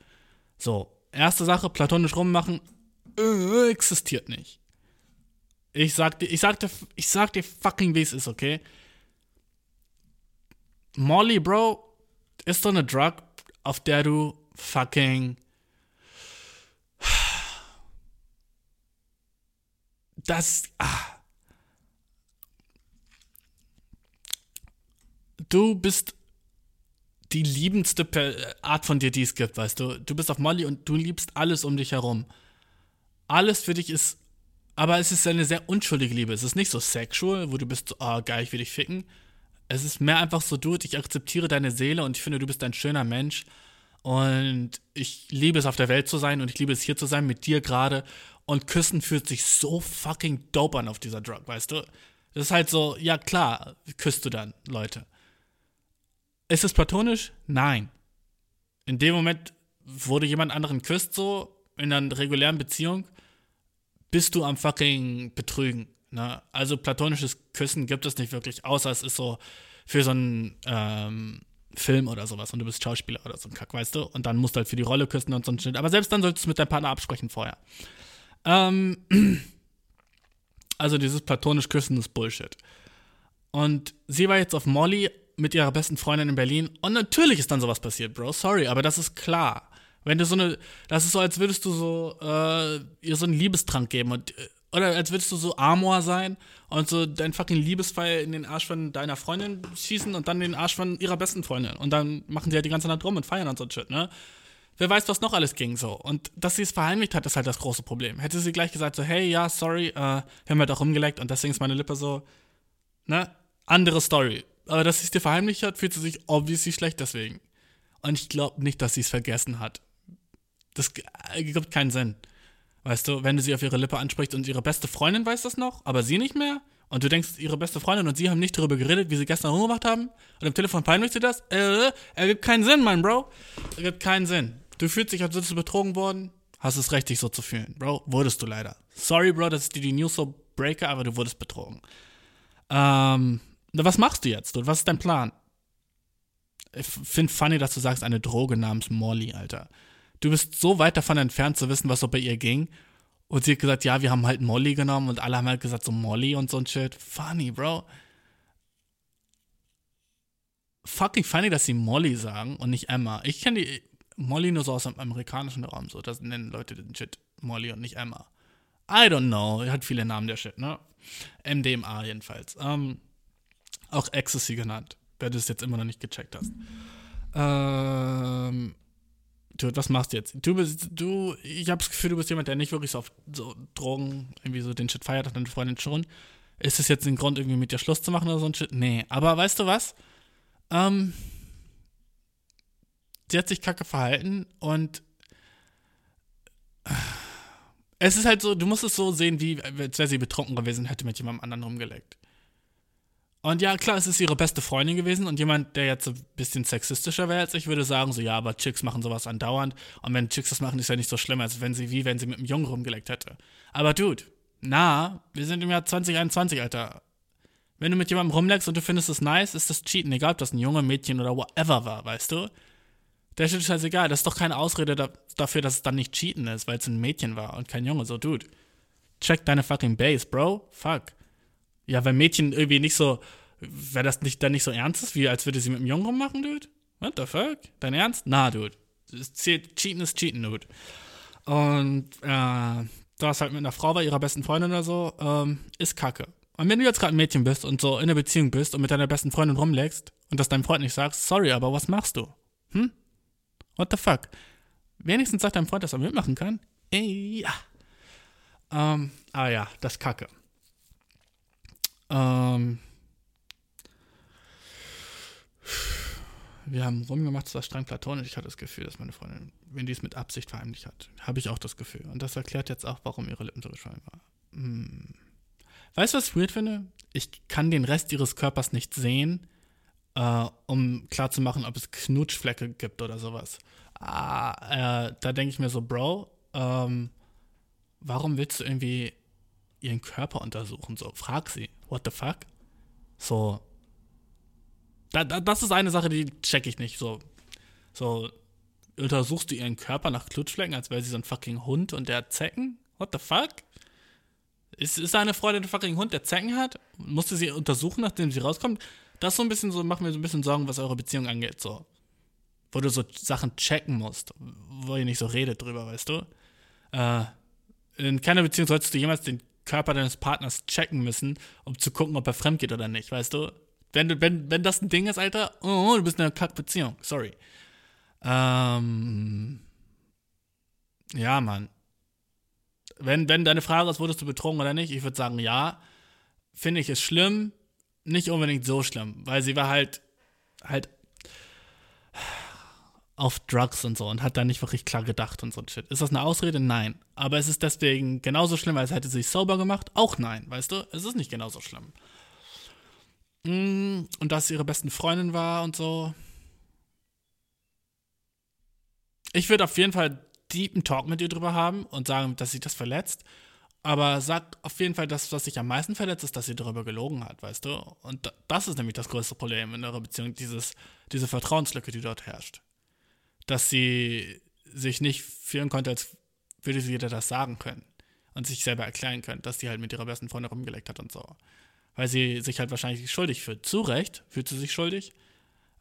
So, erste Sache, platonisch rummachen, äh, existiert nicht. Ich sag dir, ich sag dir, ich sag dir fucking, wie es ist, okay? Molly, Bro, ist so eine Drug, auf der du fucking das ah. Du bist die liebendste Art von dir, die es gibt, weißt du. Du bist auf Molly und du liebst alles um dich herum. Alles für dich ist, aber es ist eine sehr unschuldige Liebe. Es ist nicht so sexual, wo du bist, oh geil, ich will dich ficken. Es ist mehr einfach so, du, ich akzeptiere deine Seele und ich finde, du bist ein schöner Mensch. Und ich liebe es, auf der Welt zu sein und ich liebe es, hier zu sein, mit dir gerade. Und Küssen fühlt sich so fucking dope an auf dieser Drug, weißt du? Das ist halt so, ja klar, küsst du dann, Leute. Ist es platonisch? Nein. In dem Moment, wo du jemand anderen küsst, so, in einer regulären Beziehung, bist du am fucking Betrügen. Ne? Also platonisches Küssen gibt es nicht wirklich, außer es ist so für so einen ähm, Film oder sowas und du bist Schauspieler oder so ein Kack, weißt du? Und dann musst du halt für die Rolle küssen und so ein Schnitt. Aber selbst dann solltest du mit deinem Partner absprechen vorher. Ähm, also dieses platonisch Küssen ist Bullshit. Und sie war jetzt auf Molly mit ihrer besten Freundin in Berlin und natürlich ist dann sowas passiert, Bro. Sorry, aber das ist klar. Wenn du so eine, das ist so, als würdest du so äh, ihr so einen Liebestrank geben und äh, oder als würdest du so Amor sein und so dein fucking Liebesfall in den Arsch von deiner Freundin schießen und dann den Arsch von ihrer besten Freundin. Und dann machen sie halt die ganze Nacht rum und feiern und so Shit, ne? Wer weiß, was noch alles ging so. Und dass sie es verheimlicht hat, ist halt das große Problem. Hätte sie gleich gesagt, so, hey, ja, sorry, äh, wir haben halt auch rumgeleckt und deswegen ist meine Lippe so, ne? Andere Story. Aber dass sie es dir verheimlicht hat, fühlt sie sich obviously schlecht deswegen. Und ich glaube nicht, dass sie es vergessen hat. Das gibt keinen Sinn. Weißt du, wenn du sie auf ihre Lippe ansprichst und ihre beste Freundin weiß das noch, aber sie nicht mehr, und du denkst, ihre beste Freundin und sie haben nicht darüber geredet, wie sie gestern rumgemacht haben, und im Telefon peinlich sie das, äh, ergibt keinen Sinn, mein Bro. Ergibt keinen Sinn. Du fühlst dich, als würdest du betrogen worden, hast es recht, dich so zu fühlen. Bro, wurdest du leider. Sorry, Bro, dass ich dir die News so breaker, aber du wurdest betrogen. Ähm, was machst du jetzt? Was ist dein Plan? Ich finde funny, dass du sagst, eine Droge namens Molly, Alter du bist so weit davon entfernt zu wissen, was so bei ihr ging. Und sie hat gesagt, ja, wir haben halt Molly genommen und alle haben halt gesagt, so Molly und so ein Shit. Funny, Bro. Fucking funny, dass sie Molly sagen und nicht Emma. Ich kenne die Molly nur so aus dem amerikanischen Raum, so. Das nennen Leute den Shit Molly und nicht Emma. I don't know. Hat viele Namen, der Shit, ne? MDMA jedenfalls. Ähm, auch Ecstasy genannt, wer du es jetzt immer noch nicht gecheckt hast. Ähm, Dude, was machst du jetzt? Du bist, du, ich habe das Gefühl, du bist jemand, der nicht wirklich so auf so Drogen irgendwie so den Shit feiert, hat deine Freundin schon. Ist es jetzt ein Grund, irgendwie mit dir Schluss zu machen oder so ein Shit? Nee. Aber weißt du was? Ähm, sie hat sich kacke verhalten und es ist halt so, du musst es so sehen, wie als wäre sie betrunken gewesen, hätte mit jemandem anderen rumgeleckt. Und ja, klar, es ist ihre beste Freundin gewesen und jemand, der jetzt ein bisschen sexistischer wäre als ich, würde sagen, so, ja, aber Chicks machen sowas andauernd. Und wenn Chicks das machen, ist ja nicht so schlimm, als wenn sie, wie wenn sie mit einem Jungen rumgeleckt hätte. Aber Dude, na, wir sind im Jahr 2021, Alter. Wenn du mit jemandem rumleckst und du findest es nice, ist das Cheaten, egal ob das ein Junge, Mädchen oder whatever war, weißt du? Der Shit ist scheißegal. Das ist doch keine Ausrede da, dafür, dass es dann nicht Cheaten ist, weil es ein Mädchen war und kein Junge. So, Dude, check deine fucking Base, Bro. Fuck. Ja, wenn Mädchen irgendwie nicht so, wäre das nicht dann nicht so ernst ist, wie als würde sie mit einem Jungen rummachen, Dude? What the fuck? Dein Ernst? Na, Dude. Cheaten ist Cheaten, Dude. Und äh, das halt mit einer Frau bei ihrer besten Freundin oder so, ähm, ist kacke. Und wenn du jetzt gerade ein Mädchen bist und so in einer Beziehung bist und mit deiner besten Freundin rumlegst und das deinem Freund nicht sagst, sorry, aber was machst du? Hm? What the fuck? Wenigstens sagt dein Freund, dass er mitmachen kann. Ey, ja. Ähm, ah ja, das kacke. Ähm, wir haben rumgemacht, es war streng platonisch. Ich hatte das Gefühl, dass meine Freundin, wenn die es mit Absicht verheimlicht hat, habe ich auch das Gefühl. Und das erklärt jetzt auch, warum ihre Lippen so geschwollen waren. Hm. Weißt du, was ich weird finde? Ich kann den Rest ihres Körpers nicht sehen, äh, um klarzumachen, ob es Knutschflecke gibt oder sowas. Ah, äh, da denke ich mir so, Bro, ähm, warum willst du irgendwie ihren Körper untersuchen? So, frag sie. What the fuck? So. Da, da, das ist eine Sache, die check ich nicht. So. So. Untersuchst du ihren Körper nach Klutschflecken, als wäre sie so ein fucking Hund und der hat Zecken? What the fuck? Ist, ist deine Freundin ein fucking Hund, der Zecken hat? Musste sie untersuchen, nachdem sie rauskommt? Das ist so ein bisschen so, macht mir so ein bisschen Sorgen, was eure Beziehung angeht, so. Wo du so Sachen checken musst, wo ihr nicht so redet drüber, weißt du? Äh, in keiner Beziehung solltest du jemals den Körper deines Partners checken müssen, um zu gucken, ob er fremd geht oder nicht, weißt du? Wenn, wenn, wenn das ein Ding ist, Alter, oh, du bist in einer Kackbeziehung, sorry. Ähm, ja, Mann. Wenn, wenn deine Frage ist, wurdest du betrogen oder nicht, ich würde sagen, ja. Finde ich es schlimm, nicht unbedingt so schlimm, weil sie war halt, halt auf Drugs und so und hat da nicht wirklich klar gedacht und so ein Shit. Ist das eine Ausrede? Nein. Aber es ist deswegen genauso schlimm, als hätte sie sich sober gemacht? Auch nein, weißt du? Es ist nicht genauso schlimm. Mm, und dass sie ihre besten Freundin war und so. Ich würde auf jeden Fall deepen Talk mit ihr drüber haben und sagen, dass sie das verletzt. Aber sagt auf jeden Fall, dass was sich am meisten verletzt, ist, dass sie darüber gelogen hat, weißt du? Und das ist nämlich das größte Problem in eurer Beziehung, dieses, diese Vertrauenslücke, die dort herrscht dass sie sich nicht fühlen konnte, als würde sie dir das sagen können und sich selber erklären können, dass die halt mit ihrer besten Freundin rumgeleckt hat und so. Weil sie sich halt wahrscheinlich schuldig fühlt. Zu Recht fühlt sie sich schuldig.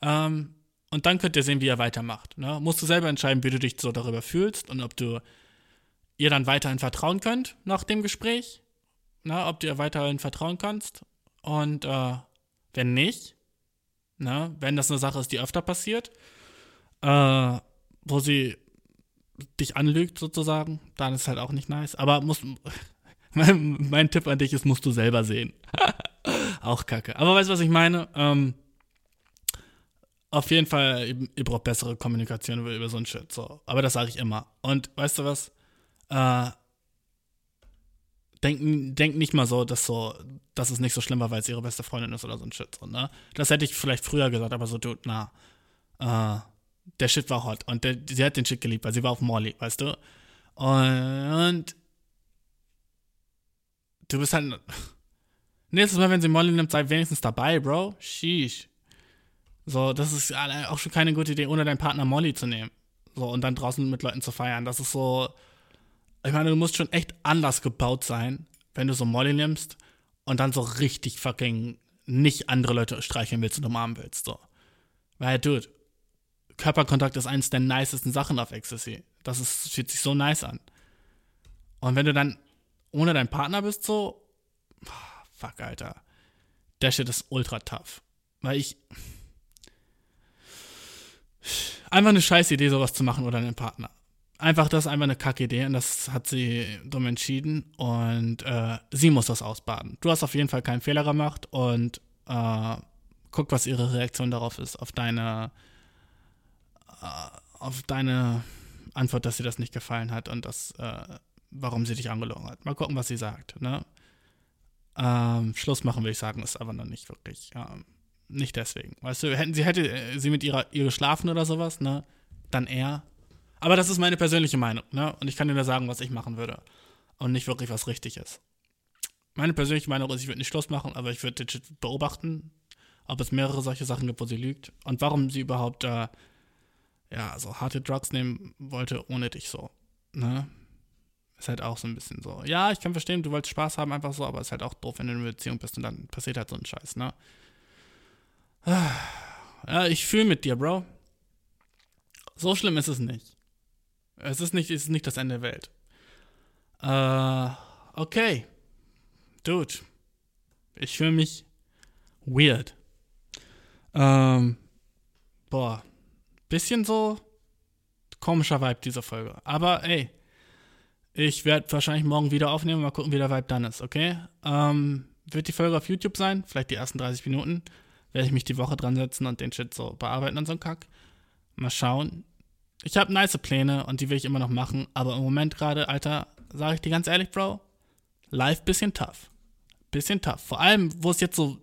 Ähm, und dann könnt ihr sehen, wie er weitermacht. Ne? Musst du selber entscheiden, wie du dich so darüber fühlst und ob du ihr dann weiterhin vertrauen könnt nach dem Gespräch. Ne? Ob du ihr weiterhin vertrauen kannst. Und äh, wenn nicht, ne? wenn das eine Sache ist, die öfter passiert, äh, wo sie dich anlügt sozusagen, dann ist halt auch nicht nice. Aber muss, mein, mein Tipp an dich ist, musst du selber sehen. auch kacke. Aber weißt du, was ich meine? Ähm, auf jeden Fall, ihr, ihr, braucht bessere Kommunikation über, über so ein Shit. So. Aber das sage ich immer. Und weißt du was? Äh, denk, denk nicht mal so, dass so, dass es nicht so schlimm war, weil es ihre beste Freundin ist oder so ein Shit. So, ne? Das hätte ich vielleicht früher gesagt, aber so, du, na, äh, der Shit war hot und der, sie hat den Shit geliebt, weil sie war auf Molly, weißt du? Und du bist halt. Nächstes Mal, wenn sie Molly nimmt, sei wenigstens dabei, Bro. Sheesh. So, das ist auch schon keine gute Idee, ohne deinen Partner Molly zu nehmen. So, und dann draußen mit Leuten zu feiern. Das ist so. Ich meine, du musst schon echt anders gebaut sein, wenn du so Molly nimmst und dann so richtig fucking nicht andere Leute streicheln willst und umarmen willst. So. Weil, dude, Körperkontakt ist eines der nicesten Sachen auf Ecstasy. Das ist, fühlt sich so nice an. Und wenn du dann ohne deinen Partner bist, so, fuck, Alter. Der Shit ist ultra tough. Weil ich. Einfach eine scheiß Idee, sowas zu machen oder einen Partner. Einfach, das ist einfach eine Kackidee und das hat sie dumm entschieden und äh, sie muss das ausbaden. Du hast auf jeden Fall keinen Fehler gemacht und äh, guck, was ihre Reaktion darauf ist, auf deine auf deine Antwort, dass sie das nicht gefallen hat und das, äh, warum sie dich angelogen hat. Mal gucken, was sie sagt. Ne? Ähm, Schluss machen, würde ich sagen, ist aber noch nicht wirklich. Ähm, nicht deswegen. Weißt du, hätten sie hätte äh, sie mit ihrer ihr geschlafen oder sowas, ne? Dann eher. Aber das ist meine persönliche Meinung, ne? Und ich kann dir nur sagen, was ich machen würde. Und nicht wirklich, was richtig ist. Meine persönliche Meinung ist, ich würde nicht Schluss machen, aber ich würde beobachten, ob es mehrere solche Sachen gibt, wo sie lügt und warum sie überhaupt äh, ja, so harte Drugs nehmen wollte ohne dich so. Ne? Ist halt auch so ein bisschen so. Ja, ich kann verstehen, du wolltest Spaß haben, einfach so, aber ist halt auch doof, wenn du in einer Beziehung bist und dann passiert halt so ein Scheiß, ne? Ja, ich fühle mit dir, Bro. So schlimm ist es nicht. Es ist nicht, es ist nicht das Ende der Welt. Äh, okay. Dude. Ich fühle mich weird. Ähm, boah bisschen so komischer Vibe, diese Folge. Aber ey, ich werde wahrscheinlich morgen wieder aufnehmen, mal gucken, wie der Vibe dann ist, okay? Ähm, wird die Folge auf YouTube sein, vielleicht die ersten 30 Minuten. Werde ich mich die Woche dran setzen und den Shit so bearbeiten und so ein Kack. Mal schauen. Ich habe nice Pläne und die will ich immer noch machen, aber im Moment gerade, Alter, sage ich dir ganz ehrlich, Bro, live bisschen tough. Bisschen tough. Vor allem, wo es jetzt so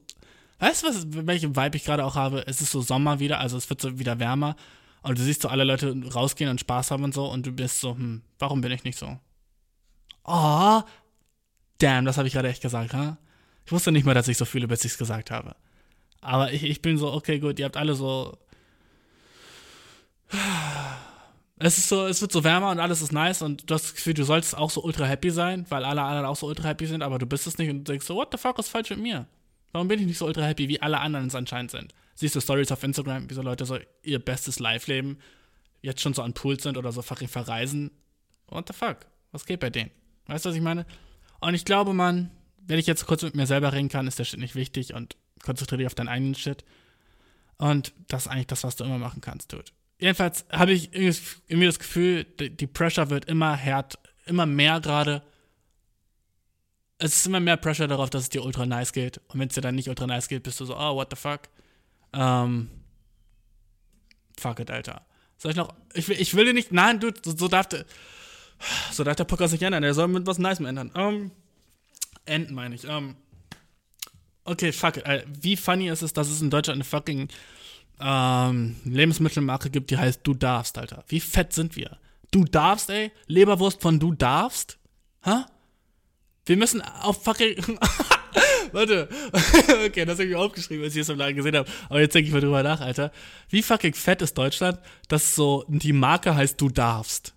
Weißt du, was, welche Vibe ich gerade auch habe? Es ist so Sommer wieder, also es wird so wieder wärmer. Und du siehst so alle Leute rausgehen und Spaß haben und so und du bist so, hm, warum bin ich nicht so? Oh, damn, das habe ich gerade echt gesagt, ha? Ich wusste nicht mal, dass ich so fühle, bis ich es gesagt habe. Aber ich, ich bin so, okay, gut, ihr habt alle so. Es ist so, es wird so wärmer und alles ist nice und du hast das Gefühl, du solltest auch so ultra happy sein, weil alle anderen auch so ultra happy sind, aber du bist es nicht und du denkst so, what the fuck ist falsch mit mir? Warum bin ich nicht so ultra happy, wie alle anderen es anscheinend sind? Siehst du Stories auf Instagram, wie so Leute so ihr bestes Live leben, jetzt schon so an Pools sind oder so verreisen? What the fuck? Was geht bei denen? Weißt du, was ich meine? Und ich glaube, man, wenn ich jetzt kurz mit mir selber reden kann, ist der Shit nicht wichtig und konzentriere dich auf deinen eigenen Shit. Und das ist eigentlich das, was du immer machen kannst, Dude. Jedenfalls habe ich irgendwie das Gefühl, die Pressure wird immer härter, immer mehr gerade. Es ist immer mehr Pressure darauf, dass es dir ultra nice geht. Und wenn es dir dann nicht ultra nice geht, bist du so, oh, what the fuck. Ähm, fuck it, Alter. Soll ich noch, ich will, ich will dir nicht, nein, du, so, so darf der, so darf der Podcast sich ändern, der soll mit was Nice ändern. Ähm, enden meine ich, ähm, okay, fuck it, Alter. wie funny ist es, dass es in Deutschland eine fucking, ähm, Lebensmittelmarke gibt, die heißt Du darfst, Alter. Wie fett sind wir? Du darfst, ey? Leberwurst von Du darfst? Hä? Wir müssen auf fucking. Warte. okay, das habe ich mir aufgeschrieben, als ich es im Laden gesehen habe. Aber jetzt denke ich mal drüber nach, Alter. Wie fucking fett ist Deutschland, dass so die Marke heißt Du darfst?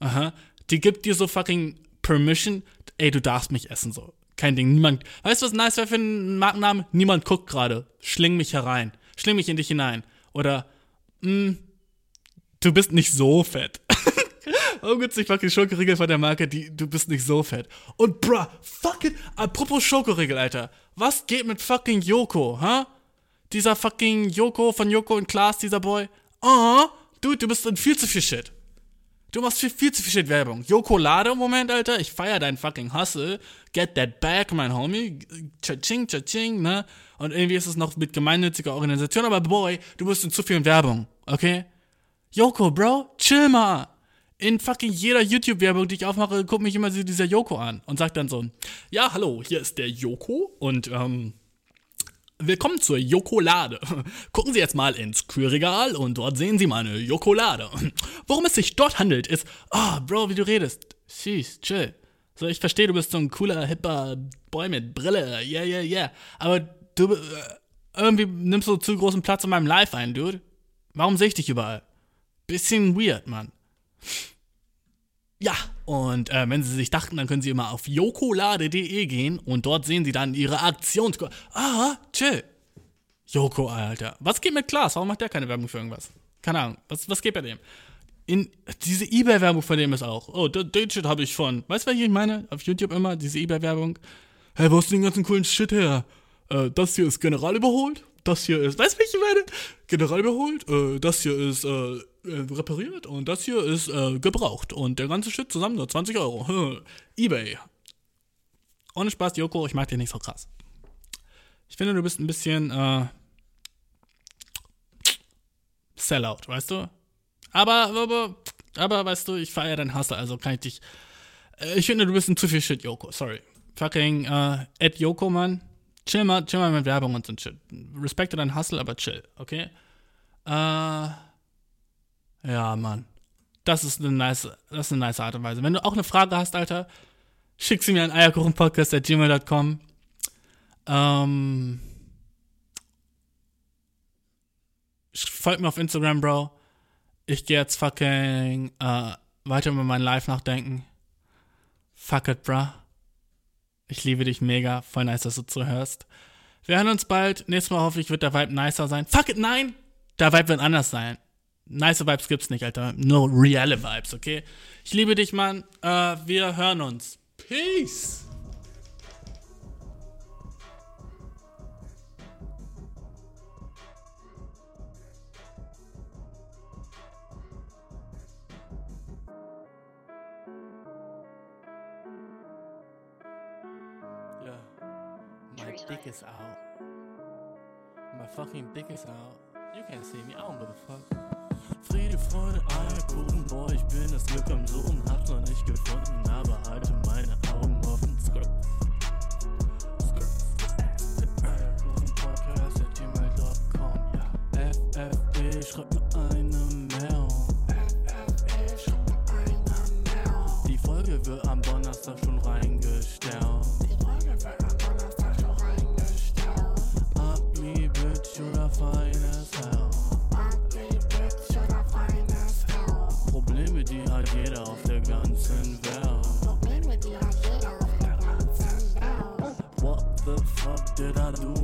Aha. Die gibt dir so fucking Permission. Ey, du darfst mich essen, so. Kein Ding. Niemand. Weißt du, was nice wäre für einen Markennamen? Niemand guckt gerade. Schling mich herein. Schling mich in dich hinein. Oder, mh, hm, du bist nicht so fett. Gibt's nicht fucking Schokoriegel von der Marke, die du bist nicht so fett? Und bruh, fuck it, apropos Schokoriegel, Alter. Was geht mit fucking Yoko, ha? Dieser fucking Yoko von Yoko und Klaas, dieser Boy. Ah, uh, dude, du bist in viel zu viel Shit. Du machst viel, viel zu viel Shit Werbung. Yoko Lade im Moment, Alter. Ich feier deinen fucking Hustle. Get that back, mein Homie. Cha-ching, cha-ching, ne? Und irgendwie ist es noch mit gemeinnütziger Organisation, aber boy, du bist in zu viel Werbung, okay? Yoko, Bro, chill mal in fucking jeder YouTube-Werbung, die ich aufmache, guckt mich immer dieser Yoko an und sagt dann so: Ja, hallo, hier ist der Yoko und ähm, willkommen zur Jokolade. Gucken Sie jetzt mal ins Kühlregal und dort sehen Sie meine Jokolade. Worum es sich dort handelt, ist: Ah, oh, Bro, wie du redest. Süß, chill. So, ich verstehe, du bist so ein cooler, hipper Boy mit Brille. Yeah, yeah, yeah. Aber du äh, irgendwie nimmst du zu großen Platz in meinem Live ein, Dude. Warum sehe ich dich überall? Bisschen weird, Mann. Ja, und äh, wenn Sie sich dachten, dann können Sie immer auf jokolade.de gehen und dort sehen Sie dann Ihre Aktion. Ah, chill. Joko, Alter. Was geht mit Klaas? Warum macht der keine Werbung für irgendwas? Keine Ahnung. Was, was geht bei dem? In, diese Ebay-Werbung von dem ist auch. Oh, den Shit habe ich von. Weißt du, was ich meine? Auf YouTube immer, diese Ebay-Werbung. Hey, wo hast du den ganzen coolen Shit her? Äh, das hier ist General überholt. Das hier ist. Weißt du, was ich meine? General überholt. Äh, das hier ist, äh, repariert und das hier ist äh, gebraucht. Und der ganze Shit zusammen nur 20 Euro. Ebay. Ohne Spaß, Joko, ich mag dich nicht so krass. Ich finde, du bist ein bisschen äh, Sellout, weißt du? Aber, aber, aber, weißt du, ich feiere deinen Hustle, also kann ich dich. Äh, ich finde, du bist ein zu viel Shit, Joko. Sorry. Fucking äh, Ed Joko, Mann. Chill mal, chill mal mit Werbung und so Shit. Respekte deinen Hustle, aber chill, okay? Äh. Ja, Mann. Das ist eine nice, das ist eine nice Art und Weise. Wenn du auch eine Frage hast, Alter, schick sie mir an eierkuchenpodcast.gmail.com. Ähm, folgt mir auf Instagram, Bro. Ich gehe jetzt fucking äh, weiter über mein Live nachdenken. Fuck it, bro. Ich liebe dich mega. Voll nice, dass du zuhörst. Wir hören uns bald. Nächstes Mal hoffe ich, wird der Vibe nicer sein. Fuck it, nein! Der Vibe wird anders sein nice Vibes gibt's nicht, Alter. Nur reale Vibes, okay? Ich liebe dich, Mann. Äh, wir hören uns. Peace! My dick is out. My fucking dick is out. You can't see me, I don't give a fuck. Friede, Freude, Eierkuchen, boah, ich bin das Glück am Suchen, hab's noch nicht gefunden, aber halte meine Augen offen. Skirt. Eierkuchenpodcast.gmail.com FFB, schreib mir eine did I do?